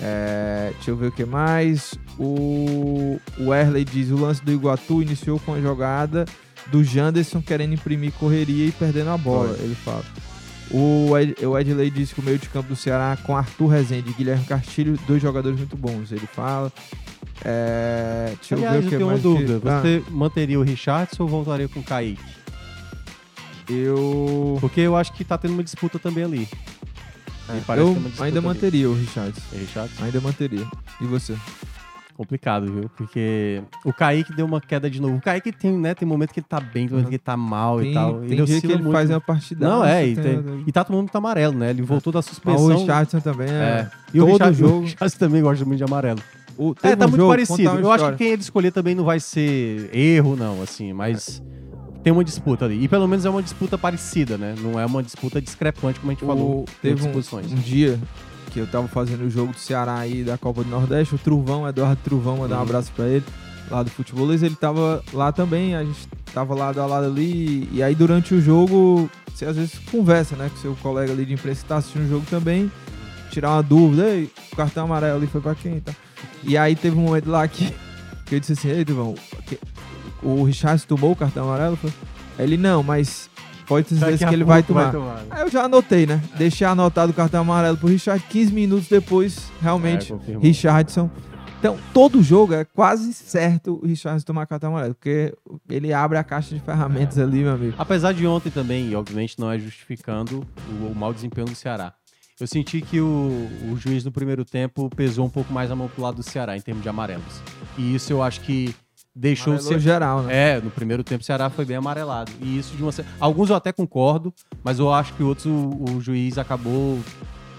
É, deixa eu ver o que mais. O, o Erley diz: o lance do Iguatu iniciou com a jogada do Janderson querendo imprimir correria e perdendo a bola. Ele fala. O, Ed, o Edley disse que o meio de campo do Ceará com Arthur Rezende e Guilherme Castilho, dois jogadores muito bons. Ele fala. É, deixa Aliás, eu eu ver o que tenho uma mais. que- dúvida. Ah, Você manteria o Richardson ou voltaria com o Kaique? Eu. Porque eu acho que tá tendo uma disputa também ali. Parece eu é ainda ali. manteria o Richardson. E Richardson? Ainda manteria. E você? Complicado, viu? Porque o Kaique deu uma queda de novo. O Kaique tem, né? Tem momento que ele tá bem, tem momento que ele tá mal Tem, e tal. tem ele dia que ele muito. faz uma partida. Não, é, e, tem- e tá tomando muito amarelo, né? Ele voltou da Mas suspensão. o Richardson também é. É. E o Todo Richard- jogo- o Richardson também gosta muito de amarelo. O, É, tá um muito jogo, parecido. Eu acho que quem ele escolher também não vai ser erro, não, assim, mas tem uma disputa ali. E pelo menos é uma disputa parecida, né? Não é uma disputa discrepante, como a gente falou. O, teve em um, um dia que eu tava fazendo o jogo do Ceará aí da Copa do Nordeste, o Truvão, Eduardo Truvão, mandar um Uhum. abraço pra ele, lá do futebolês, ele tava lá também, a gente tava lado a lado ali, e aí durante o jogo, você às vezes conversa, né, com seu colega ali de imprensa que tá assistindo o jogo também, tirar uma dúvida, ei, o cartão amarelo ali foi pra quem, tá? E aí teve um momento lá que, que eu disse assim, ei, Truvão, que- o Richard tomou o cartão amarelo? Foi? Ele, não, mas pode certeza que ele vai tomar. né? Aí eu já anotei, né? Deixei anotado o cartão amarelo pro Richard. 15 minutos depois, realmente, É. Richardson. Então, todo jogo é quase certo o Richardson tomar cartão amarelo, porque ele abre a caixa de ferramentas ali, meu amigo. Apesar de ontem também, e obviamente não é justificando o, o mau desempenho do Ceará. Eu senti que o, o juiz no primeiro tempo pesou um pouco mais a mão pro lado do Ceará em termos de amarelos. E isso eu acho que deixou o Amarelou Ceará. geral, né? É, no primeiro tempo o Ceará foi bem amarelado. E isso de uma Alguns eu até concordo, mas eu acho que outros o, o juiz acabou,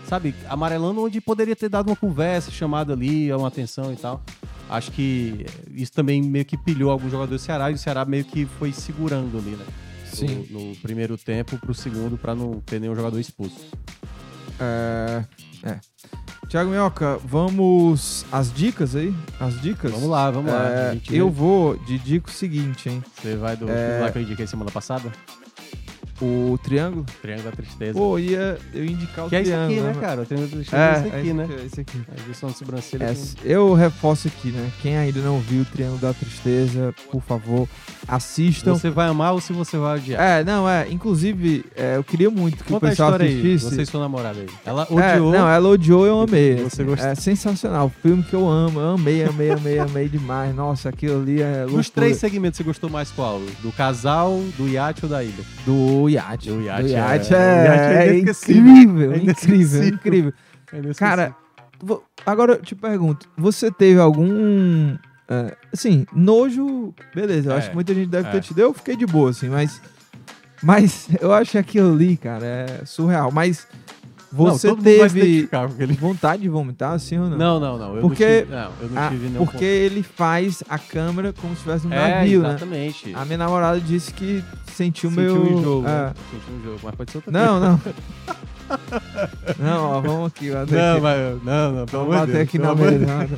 sabe, amarelando onde poderia ter dado uma conversa, chamado ali, uma atenção e tal. Acho que isso também meio que pilhou alguns jogadores do Ceará e o Ceará meio que foi segurando ali, né? Sim. No, no primeiro tempo pro segundo pra não ter nenhum jogador expulso. É. é. Tiago Minhoca, vamos às dicas aí? As dicas? Vamos lá, vamos lá. É, A gente eu vou de dica o seguinte, hein? Você vai do É. lá que eu indiquei semana passada? O triângulo. Triângulo da Tristeza. Pô, ia eu indicar o que é isso triângulo. aqui, né, cara? O Triângulo da Tristeza É, é esse aqui, esse né? é esse aqui. A edição de sobrancelha. É, eu reforço aqui, né? Quem ainda não viu o Triângulo da Tristeza, por favor, assistam. Você vai amar ou se você vai odiar? É, não, é. Inclusive, é, eu queria muito que Conta o a pessoal aí. assistisse. Você e sua namorada aí. Ela É, odiou. não, ela odiou e eu amei. Você assim. gostou? É sensacional. Filme que eu amo. Eu amei, amei, amei, amei demais. Nossa, aquilo ali é loucura. Dos três segmentos, você gostou mais qual? Do casal, do iate ou da ilha? Do iate. Do iate, Do é. iate é, iate é é incrível, É incrível, incrível. É Cara, agora eu te pergunto, você teve algum. É, assim, nojo. Beleza, eu É, acho que muita gente deve é. ter tido. Eu fiquei de boa, assim, mas. Mas eu acho que aquilo ali, cara, é surreal. Mas você não, teve aquele... vontade de vomitar, assim ou não? Não, não, não. Eu Porque- não tive, não, eu não tive nenhum porque ele faz a câmera como se estivesse num ponto. É, navio, né? exatamente. A minha namorada disse que sentiu Sentiu meio. um jogo. é. né? Sentiu um jogo, mas pode ser outra Não, não. não, ó, vamos aqui. Bater Não, aqui. mas, não, não, pelo amor de bater Deus. aqui pelo na mesa.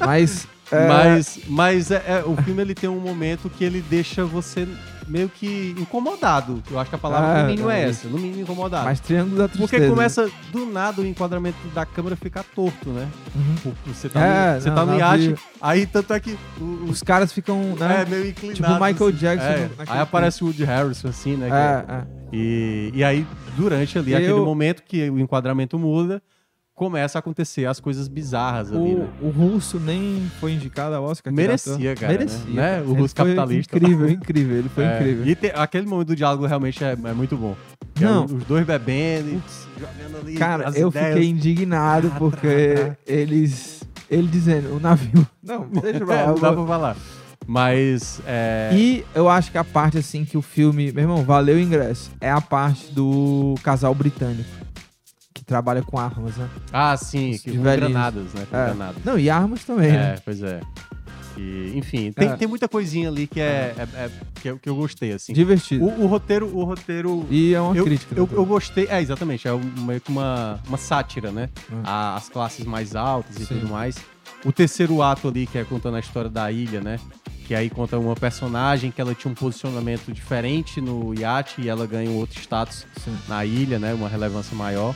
Mas. É, Mas, mas é, é, o filme ele tem um momento que ele deixa você meio que incomodado. Eu acho que a palavra Ah, no mínimo é é essa, no mínimo incomodado. Mas Triângulo da Tristeza. Porque começa do nada o enquadramento da câmera ficar torto, né? Uhum. Você tá, É, no, você não, tá no não, iate, vi. aí tanto é que o, Os caras ficam, né? é meio inclinado. tipo Michael assim. Jackson É, no- Aí aparece o Woody Harrison assim, né? que É, é. E, e aí, durante ali, Eu- aquele momento que o enquadramento muda, começa a acontecer as coisas bizarras ali, né? O, o russo nem foi indicado ao Oscar. Merecia, cara, né? Merecia. Né? cara. O Ele russo foi capitalista. Incrível, incrível. Ele foi É, incrível. E te- aquele momento do diálogo realmente é, é muito bom. Que é Não. os dois bebendo jogando ali Cara, as eu ideias. fiquei indignado porque tá, tá. eles. Ele dizendo, o navio. Não, deixa pra É, lá. não eu dá pra falar. Mas. É... E eu acho que a parte assim que o filme. Meu irmão, valeu o ingresso. É a parte do casal britânico. Que trabalha com armas, né? Ah, sim, Os que com velhinhos. granadas, né? Com É. granadas. Não, e armas também, né? É, pois é. E, enfim, tem, É. tem muita coisinha ali que é, é- é- que, eu, que eu gostei, assim. Divertido. O, o roteiro, o roteiro. E é uma Eu, crítica. eu, né? eu gostei, é exatamente, é um- meio que uma, uma sátira, né? Hum. A- as classes mais altas e Sim. tudo mais. O terceiro ato ali, que é contando a história da ilha, né? Que aí conta uma personagem que ela tinha um posicionamento diferente no iate e ela ganha um outro status Sim. na ilha, né? Uma relevância maior.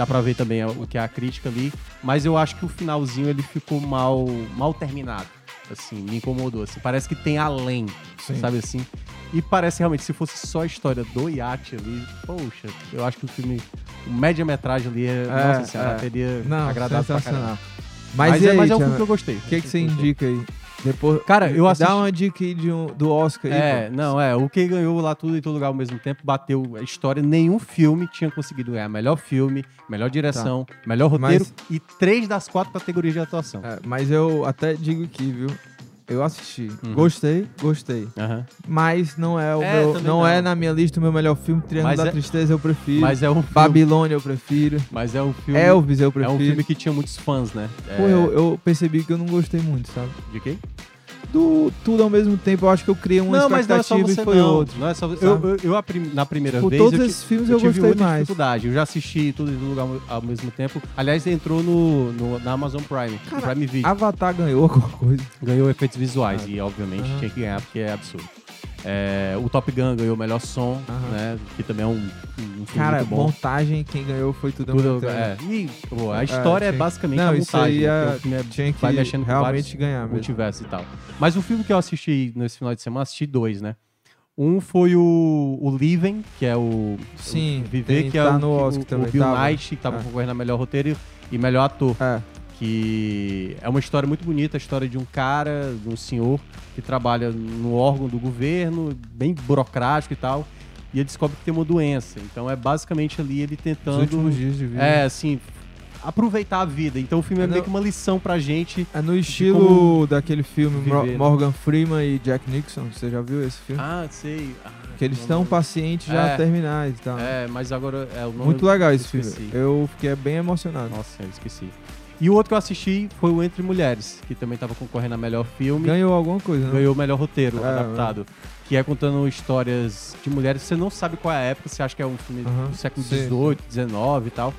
Dá pra ver também o que é a crítica ali. Mas eu acho que o finalzinho ele ficou mal, mal terminado. Assim, me incomodou. Assim. Parece que tem além, Sim. sabe assim? E parece realmente, se fosse só a história do iate ali, poxa, eu acho que o filme, o média-metragem ali, é, É, nossa senhora, é. teria Não, agradado pra caramba. Mas, Mas, é, aí, mas é um filme que eu gostei. O que, que você indica aí? Depois, Cara, eu assisti- Dá uma dica aí de um- do Oscar aí. É, pô. não, é. O que ganhou lá tudo em todo lugar ao mesmo tempo, bateu a história. Nenhum filme tinha conseguido ganhar melhor filme, melhor direção, melhor roteiro Mas- e três das quatro categorias de atuação. É, mas eu até digo aqui, viu? Eu assisti. Uhum. Gostei, gostei. Aham. Mas não é o É, meu. Não, não. é na minha lista o meu melhor filme. Triângulo Mas da é- Tristeza eu prefiro. Mas é um filme. Babilônia eu prefiro. Mas é um filme. Elvis eu é prefiro. um filme que tinha muitos fãs, né? Pô, É, eu, eu percebi que eu não gostei muito, sabe? De quem? Do tudo ao mesmo tempo, eu acho que eu criei uma não, mas não é só expectativa você e foi não. outro. Não é só você. Eu, eu, eu a prim- na primeira Por vez. todos eu esses filmes eu, eu, tive gostei muita mais. dificuldade. Eu já assisti tudo em lugar ao- mesmo tempo. Aliás, entrou no, no- na Amazon Prime, no Cara, Prime Video. Avatar ganhou alguma coisa. Ganhou efeitos visuais Ah. e, obviamente, Aham. tinha que ganhar porque é absurdo. É, o Top Gun ganhou o melhor som, né? Que também é um, um filme Cara, muito bom. montagem, quem ganhou foi tudo, ao Tudo, é. E, pô, a história é, tinha- basicamente Não, a isso montagem. aí né? é- o filme é- Tinha que vai mexendo realmente ganhar mesmo. multiversos e tal. Mas o filme que eu assisti nesse final de semana, assisti dois, né? Um foi o, o Living, que é o, Sim, o Viver, tem- que é tá o, no o- Oscar o também, Bill tava. Knight, que tava É. concorrendo a melhor roteiro e melhor ator. É. que é uma história muito bonita, a história de um cara, de um senhor que trabalha no órgão do governo, bem burocrático e tal, e ele descobre que tem uma doença. Então é basicamente ali ele Os tentando últimos dias de vida. é assim, aproveitar a vida. Então o filme é, É meio no- que uma lição pra gente. É no estilo daquele filme viver, né? Morgan Freeman e Jack Nixon. Você já viu esse filme? Ah, sei. Ah, que eles estão pacientes já É. terminais e tal. É, mas agora é o nome Muito legal esse filme. Eu fiquei bem emocionado. Nossa, eu esqueci. E o outro que eu assisti foi o Entre Mulheres, que também tava concorrendo a melhor filme. Ganhou alguma coisa, né? ganhou o melhor roteiro É, adaptado. Que é contando histórias de mulheres. Você não sabe qual é a época, você acha que é um filme Aham, do século XVIII, XIX e tal.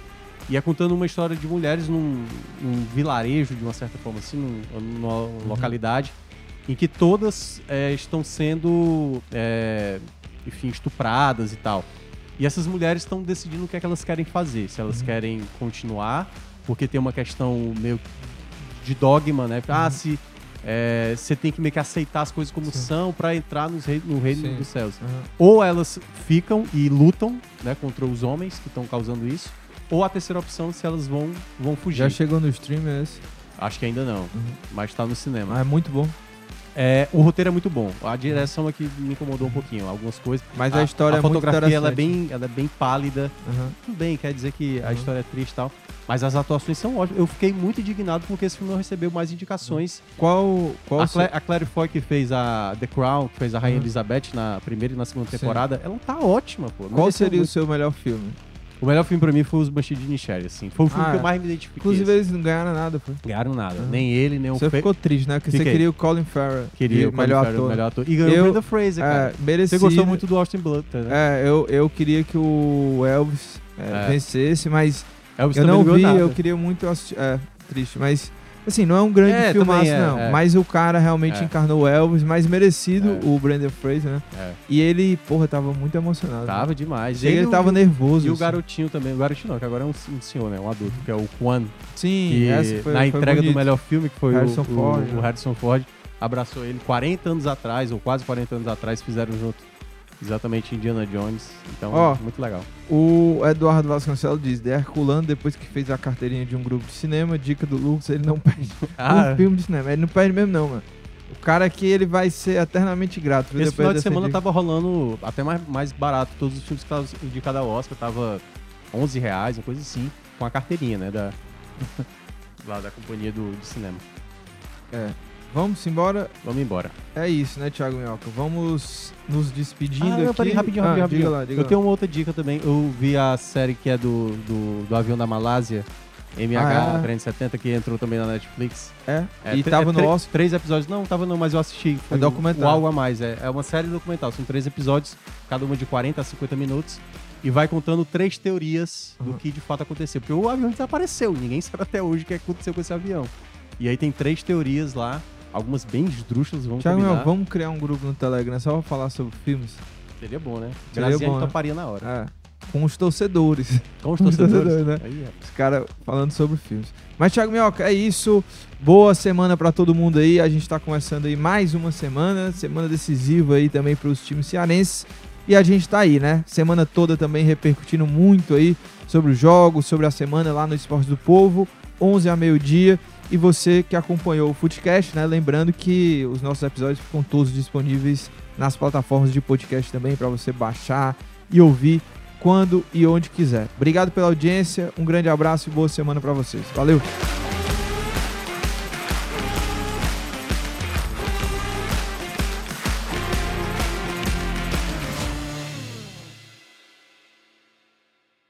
E é contando uma história de mulheres num, num vilarejo, de uma certa forma, assim, num- numa Uhum. localidade, em que todas é, estão sendo, é, enfim, estupradas e tal. E essas mulheres estão decidindo o que é que elas querem fazer. Se Uhum. elas querem continuar, porque tem uma questão meio de dogma, né? Ah, Uhum. se é, você tem que meio que aceitar as coisas como Sim. são pra entrar nos rei- no reino Sim. dos céus. Aham. Ou elas ficam e lutam né, contra os homens que estão causando isso, ou a terceira opção se elas vão, vão fugir. Já chegou no stream esse. Acho que ainda não, mas tá no cinema. Ah, é muito bom. É, o roteiro é muito bom. A direção aqui me incomodou um pouquinho, algumas coisas. Mas a, história a é muito fotografia ela é, bem, ela é bem pálida. Aham. Tudo bem, quer dizer que a Uhum. história é triste e tal. Mas as atuações são ótimas. Eu fiquei muito indignado porque esse filme não recebeu mais indicações. Qual, qual A, o Cla a Claire Foy que fez a The Crown, que fez a Rainha Uhum. Elizabeth na primeira e na segunda Sim. temporada, ela tá ótima, pô. qual seria o muito. seu melhor filme? O melhor filme pra mim foi Os Banshees de Inisherin, assim. Foi o filme Ah, que é. eu mais me identifiquei. Inclusive, assim. eles não ganharam nada, pô. Ganharam nada. Uhum. Nem ele, nem o Você Fe- ficou triste, né? Porque você Fiquei. queria o Colin Farrell. Queria de o Colin melhor Farrell, ator. melhor ator. E ganhou Eu- o Brandon Fraser, cara. É, merecido. Você gostou muito do Austin Butler, né? É, eu, eu queria que o Elvis é, É. vencesse, mas Elvis eu também não ganhou vi, nada. eu queria muito assistir. É, triste, mas assim, não é um grande É, filmaço, é, não. é. Mas o cara realmente É. encarnou o Elvis, mais merecido É. o Brandon Fraser, né? É. E ele, porra, tava muito emocionado. Tava demais. Chega, ele e o- tava nervoso. E o assim. garotinho também, o garotinho não, que agora é um, um senhor, né? Um adulto, que é o Juan. Sim, Que essa foi na foi entrega do bonito. melhor filme, que foi o- Harrison o, Ford, o né? Harrison Ford, abraçou ele 40 anos atrás, ou quase 40 anos atrás, fizeram junto exatamente Indiana Jones. Então, Ó. muito legal. O Eduardo Vasconcelos diz: The Herculano, depois que fez a carteirinha de um grupo de cinema, dica do Lucas, ele não perde Ah, um filme de cinema. Ele não perde mesmo, não, mano. O cara aqui, ele vai ser eternamente grato. viu, esse depois final de semana dica. tava rolando até mais, mais barato. Todos os filmes que estavam indicados ao Oscar tava 11 reais, uma coisa assim, com a carteirinha, né? Da, lá da companhia do, de cinema. É. Vamos embora. Vamos embora. É isso, né, Thiago Minhoca? Vamos nos despedindo Ah, não, aqui. peraí, rapidinho, Ah, rapidinho, diga rapidinho. lá, diga Eu lá. tenho uma outra dica também. Eu vi a série que é do, do, do avião da Malásia, MH Ah, é? 370, que entrou também na Netflix. É, É, e tre- tava é no tre- Oscar. Três episódios. Não, tava não, mas eu assisti. Foi É documentário. o algo a mais. É, é uma série documental. São três episódios, cada uma de 40 a 50 minutos. E vai contando três teorias do Uhum. que de fato aconteceu. Porque o avião desapareceu. Ninguém sabe até hoje o que aconteceu com esse avião. E aí tem três teorias lá. Algumas bem esdrúxulas, vamos Thiago combinar. Minhoca, vamos criar um grupo no Telegram só pra falar sobre filmes? Seria bom, né? Seria bom, né? toparia na hora. É. Com os torcedores. Com os Com os torcedores. torcedores, né? Aí. Os caras falando sobre filmes. Mas, Thiago Minhoca, é isso. Boa semana pra todo mundo aí. A gente tá começando aí mais uma semana. Semana decisiva aí também pros times cearenses. E a gente tá aí, né? Semana toda também repercutindo muito aí sobre os jogos, sobre a semana lá no Esporte do Povo. 11 a meio-dia. E você que acompanhou o Footcast, né? Lembrando que os nossos episódios ficam todos disponíveis nas plataformas de podcast também para você baixar e ouvir quando e onde quiser. Obrigado pela audiência, um grande abraço e boa semana para vocês. Valeu!